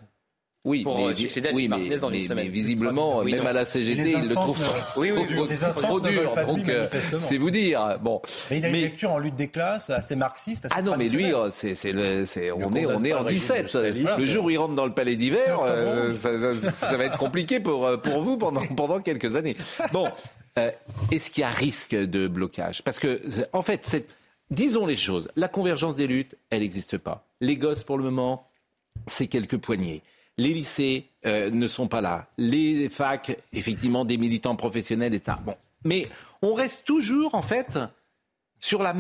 [SPEAKER 1] Oui,
[SPEAKER 2] pour, euh, succéder à
[SPEAKER 1] oui, mais,
[SPEAKER 2] Martinez dans une
[SPEAKER 1] mais-
[SPEAKER 2] semaine.
[SPEAKER 1] mais visiblement,
[SPEAKER 2] Oui,
[SPEAKER 1] même
[SPEAKER 2] non.
[SPEAKER 1] à la CGT, il le trouve trop,
[SPEAKER 2] Oui, oui,
[SPEAKER 1] trop- trop dur.
[SPEAKER 3] pas
[SPEAKER 1] Donc, euh, c'est vous dire. Bon,
[SPEAKER 3] Mais il a une
[SPEAKER 1] Mais-
[SPEAKER 3] lecture en lutte des classes assez marxiste. assez
[SPEAKER 1] ah non, mais lui, euh, c'est, c'est on est, on est
[SPEAKER 6] pas
[SPEAKER 1] en
[SPEAKER 6] le régime
[SPEAKER 1] 17.
[SPEAKER 6] de Staline.
[SPEAKER 1] Le jour où il rentre dans le palais d'hiver, euh, ça, ça- ça va être compliqué pour, pour vous pendant, (laughs) pendant quelques années. Bon, euh, est-ce qu'il y a risque de blocage? Parce que, en fait, c'est, disons les choses. La convergence des luttes, elle n'existe pas. Les gosses, pour le moment, c'est quelques poignées. Les lycées euh, ne sont pas là. Les facs, effectivement, des militants professionnels, etc. Bon, mais on reste toujours, en fait, sur la,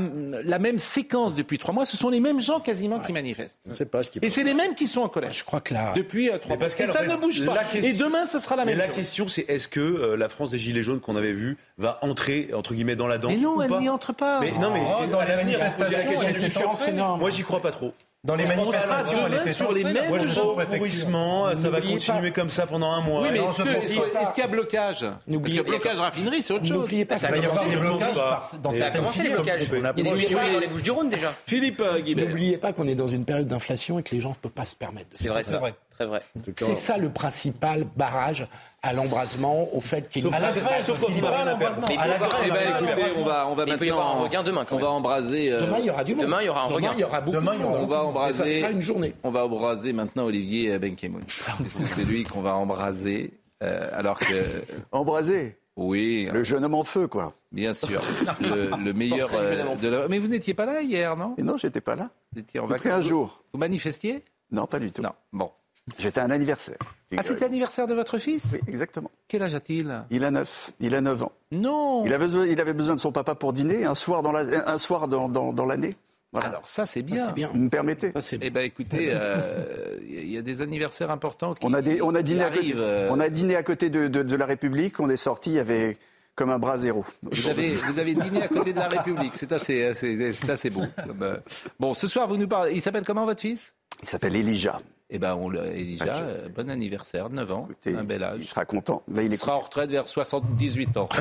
[SPEAKER 1] la, même séquence depuis trois mois, ce sont les mêmes gens quasiment qui manifestent.
[SPEAKER 6] Pas ce qui
[SPEAKER 1] Et c'est les mêmes qui sont en colère.
[SPEAKER 7] Je crois que là.
[SPEAKER 1] Depuis euh, trois mois.
[SPEAKER 5] Pascal,
[SPEAKER 1] Et ça
[SPEAKER 5] en fait,
[SPEAKER 1] ne bouge pas.
[SPEAKER 5] la question-
[SPEAKER 1] Et demain, ce sera la
[SPEAKER 5] Mais
[SPEAKER 1] même
[SPEAKER 5] la
[SPEAKER 1] chose.
[SPEAKER 5] question, c'est est-ce que euh, la France des Gilets jaunes qu'on avait vue va entrer, entre guillemets, dans la danse
[SPEAKER 1] Mais non,
[SPEAKER 5] ou
[SPEAKER 1] elle n'y entre pas.
[SPEAKER 5] Mais non, mais
[SPEAKER 3] Oh, dans
[SPEAKER 5] à
[SPEAKER 3] les
[SPEAKER 5] l'avenir, on se posait la
[SPEAKER 3] manifestations,
[SPEAKER 5] question
[SPEAKER 3] il y a
[SPEAKER 5] du
[SPEAKER 3] une différence énorme.
[SPEAKER 5] Moi, j'y crois pas trop.
[SPEAKER 3] Dans les manifestations, elle était
[SPEAKER 5] sur les mêmes
[SPEAKER 3] la voiture
[SPEAKER 5] gens,
[SPEAKER 3] préfecture.
[SPEAKER 5] pourrissement, ça va continuer comme ça pendant un mois?
[SPEAKER 1] Oui, mais est-ce qu'il y a blocage? Parce que blocage raffinerie, c'est autre chose.
[SPEAKER 7] N'oubliez pas
[SPEAKER 2] Ça
[SPEAKER 7] que
[SPEAKER 2] va y avoir
[SPEAKER 3] des blocages dans
[SPEAKER 2] Ça a
[SPEAKER 3] certaines
[SPEAKER 2] commencé les
[SPEAKER 3] filières,
[SPEAKER 2] Il y a des dans les Bouches du Rhône déjà.
[SPEAKER 1] Philippe euh, Guibert.
[SPEAKER 7] N'oubliez pas qu'on est dans une période d'inflation et que les gens ne peuvent pas se permettre. de
[SPEAKER 2] C'est
[SPEAKER 7] faire
[SPEAKER 2] vrai,
[SPEAKER 7] ça.
[SPEAKER 2] c'est
[SPEAKER 3] vrai.
[SPEAKER 2] Très vrai.
[SPEAKER 7] C'est ça le principal barrage à l'embrasement, au fait qu'il y ait une
[SPEAKER 3] À la grève, à l'embrasement. À la grève,
[SPEAKER 1] Eh ben, écoutez, on va, on va
[SPEAKER 2] Mais il peut y avoir un
[SPEAKER 1] maintenant,
[SPEAKER 2] regain demain, quand
[SPEAKER 1] on va
[SPEAKER 2] même.
[SPEAKER 1] embraser. euh,
[SPEAKER 7] Demain, il y aura du monde.
[SPEAKER 2] Demain, il y aura un
[SPEAKER 7] Demain,
[SPEAKER 2] regain.
[SPEAKER 7] il y aura beaucoup
[SPEAKER 3] Demain,
[SPEAKER 7] de
[SPEAKER 3] il y aura-
[SPEAKER 7] monde.
[SPEAKER 1] on va
[SPEAKER 7] Et ça
[SPEAKER 1] embraser.
[SPEAKER 7] sera une journée.
[SPEAKER 1] On va embraser maintenant Olivier Benkemoun. C'est lui qu'on va embraser. euh, alors que. (laughs)
[SPEAKER 16] Embrasé.
[SPEAKER 1] Oui,
[SPEAKER 16] Le jeune homme en feu, quoi.
[SPEAKER 1] bien sûr. (laughs) Le, le meilleur. Euh,
[SPEAKER 2] homme.
[SPEAKER 1] de la- Mais vous n'étiez pas là hier, non?
[SPEAKER 16] Et non, j'étais pas là.
[SPEAKER 1] Vous étiez en
[SPEAKER 16] un jour.
[SPEAKER 1] Vous manifestiez?
[SPEAKER 16] Non, pas du tout.
[SPEAKER 1] Non. Bon.
[SPEAKER 16] J'étais à un anniversaire.
[SPEAKER 1] Ah, c'était l'anniversaire de votre fils?
[SPEAKER 16] Oui, exactement.
[SPEAKER 1] Quel âge a-t-il?
[SPEAKER 16] Il a 9. Il a 9 ans.
[SPEAKER 1] Non
[SPEAKER 16] Il avait, besoin, il avait besoin de son papa pour dîner un soir dans la- un soir dans, dans- dans l'année. Voilà.
[SPEAKER 1] Alors, ça, c'est bien.
[SPEAKER 7] C'est bien.
[SPEAKER 16] Vous me permettez?
[SPEAKER 7] Ça,
[SPEAKER 1] Eh ben, écoutez, euh, il y a des anniversaires importants qui,
[SPEAKER 16] on a, des, on, a
[SPEAKER 1] qui
[SPEAKER 16] dîné à côté,
[SPEAKER 1] arrivent. euh,
[SPEAKER 16] on a dîné à côté de, de- de la République. On est sorti, il y avait comme un bras zéro.
[SPEAKER 1] Vous avez, vous avez dîné à côté de la République. C'est assez, assez- c'est assez beau. Euh, (laughs) Bon, ce soir, vous nous parlez. Il s'appelle comment votre fils?
[SPEAKER 16] Il s'appelle Elijah.
[SPEAKER 1] Eh ben, on l'a- Elijah,
[SPEAKER 16] Ah, je-
[SPEAKER 1] euh, bon anniversaire, 9 ans,
[SPEAKER 16] Écoutez,
[SPEAKER 1] un bel
[SPEAKER 16] Il
[SPEAKER 1] âge.
[SPEAKER 16] sera content. Là, il
[SPEAKER 1] Il sera en retraite vers 78 ans. (laughs)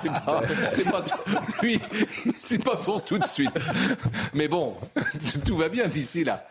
[SPEAKER 1] C'est pas, c'est pas tout- lui, c'est pas pour tout de suite. Mais bon, tout va bien d'ici là.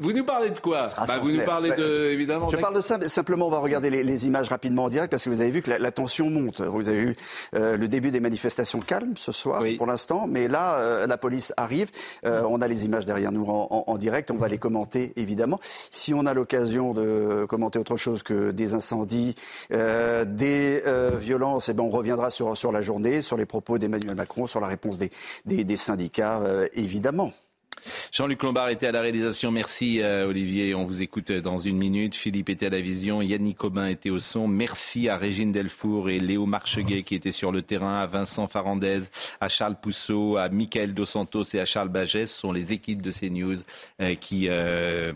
[SPEAKER 1] Vous nous parlez de quoi Bah, Vous nous parlez
[SPEAKER 16] Bah,
[SPEAKER 1] de, évidemment.
[SPEAKER 16] Je parle de ça, mais simplement, on va regarder les, les images rapidement en direct parce que vous avez vu que la, la tension monte. Vous avez eu euh, le début des manifestations calmes ce soir
[SPEAKER 1] Oui.
[SPEAKER 16] pour l'instant, mais là, euh, la police arrive. Euh, on a les images derrière nous en, en- en direct. On va les commenter évidemment. Si on a l'occasion de commenter autre chose que des incendies, euh, des euh, violences, eh ben, on reviendra sur, sur la journée, sur les propos d'Emmanuel Macron, sur la réponse des, des, des syndicats, euh, évidemment.
[SPEAKER 1] Jean-Luc Lombard était à la réalisation. Merci euh, Olivier. On vous écoute dans une minute. Philippe était à la vision. Yannick Aubin était au son. Merci à Régine Delfour et Léo Marcheguet qui étaient sur le terrain, à Vincent Farandez, à Charles Pousseau, à Michael Dos Santos et à Charles Bagès. Ce sont les équipes de CNews euh, qui euh,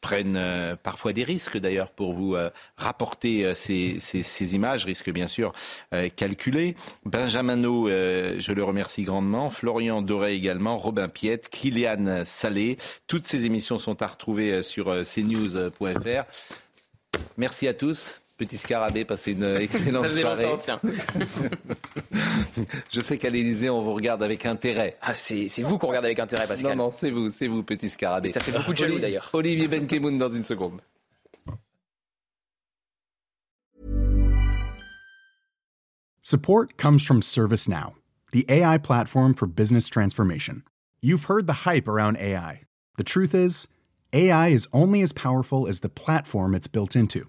[SPEAKER 1] prennent euh, parfois des risques d'ailleurs pour vous euh, rapporter euh, ces, ces- ces images, risques bien sûr calculés. Benjamin No, je le remercie grandement. Florian Doré également, Robin Piette, Kylian Salé. Toutes ces émissions sont à retrouver sur cnews.fr. Merci à tous. Petit scarabée, passez une (laughs) excellente
[SPEAKER 2] Ça
[SPEAKER 1] soirée.
[SPEAKER 2] tiens. (laughs)
[SPEAKER 1] Je sais qu'à l'Élysée, on vous regarde avec intérêt.
[SPEAKER 2] Ah, c'est c'est vous qu'on regarde avec intérêt, Pascal.
[SPEAKER 1] Non, non, c'est vous, c'est vous, petit scarabée.
[SPEAKER 2] Et ça fait beaucoup de jaloux,
[SPEAKER 1] Oli-
[SPEAKER 2] d'ailleurs.
[SPEAKER 1] Olivier Benkemoun dans une seconde.
[SPEAKER 17] Support comes from ServiceNow, the AI platform for business transformation. You've heard the hype around AI. The truth is, AI is only as powerful as the platform it's built into.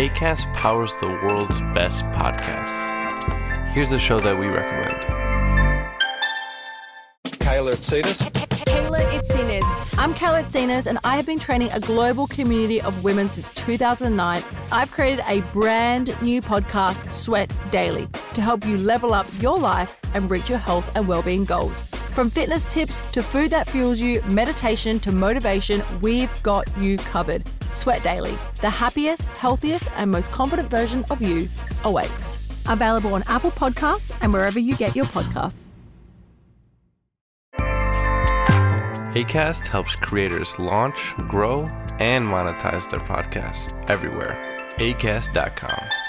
[SPEAKER 18] ACAST powers the world's best podcasts. Here's a show that we recommend.
[SPEAKER 19] Kayla Cetus.
[SPEAKER 20] Kayla Itzinas. I'm Kayla Itzinas, and I have been training a global community of women since 2009. I've created a brand new podcast, Sweat Daily, to help you level up your life and reach your health and well-being goals. From fitness tips to food that fuels you, meditation to motivation, we've got you covered. Sweat Daily, the happiest, healthiest, and most confident version of you awaits. Available on Apple Podcasts and wherever you get your podcasts.
[SPEAKER 18] ACAST helps creators launch, grow, and monetize their podcasts everywhere. ACAST.com.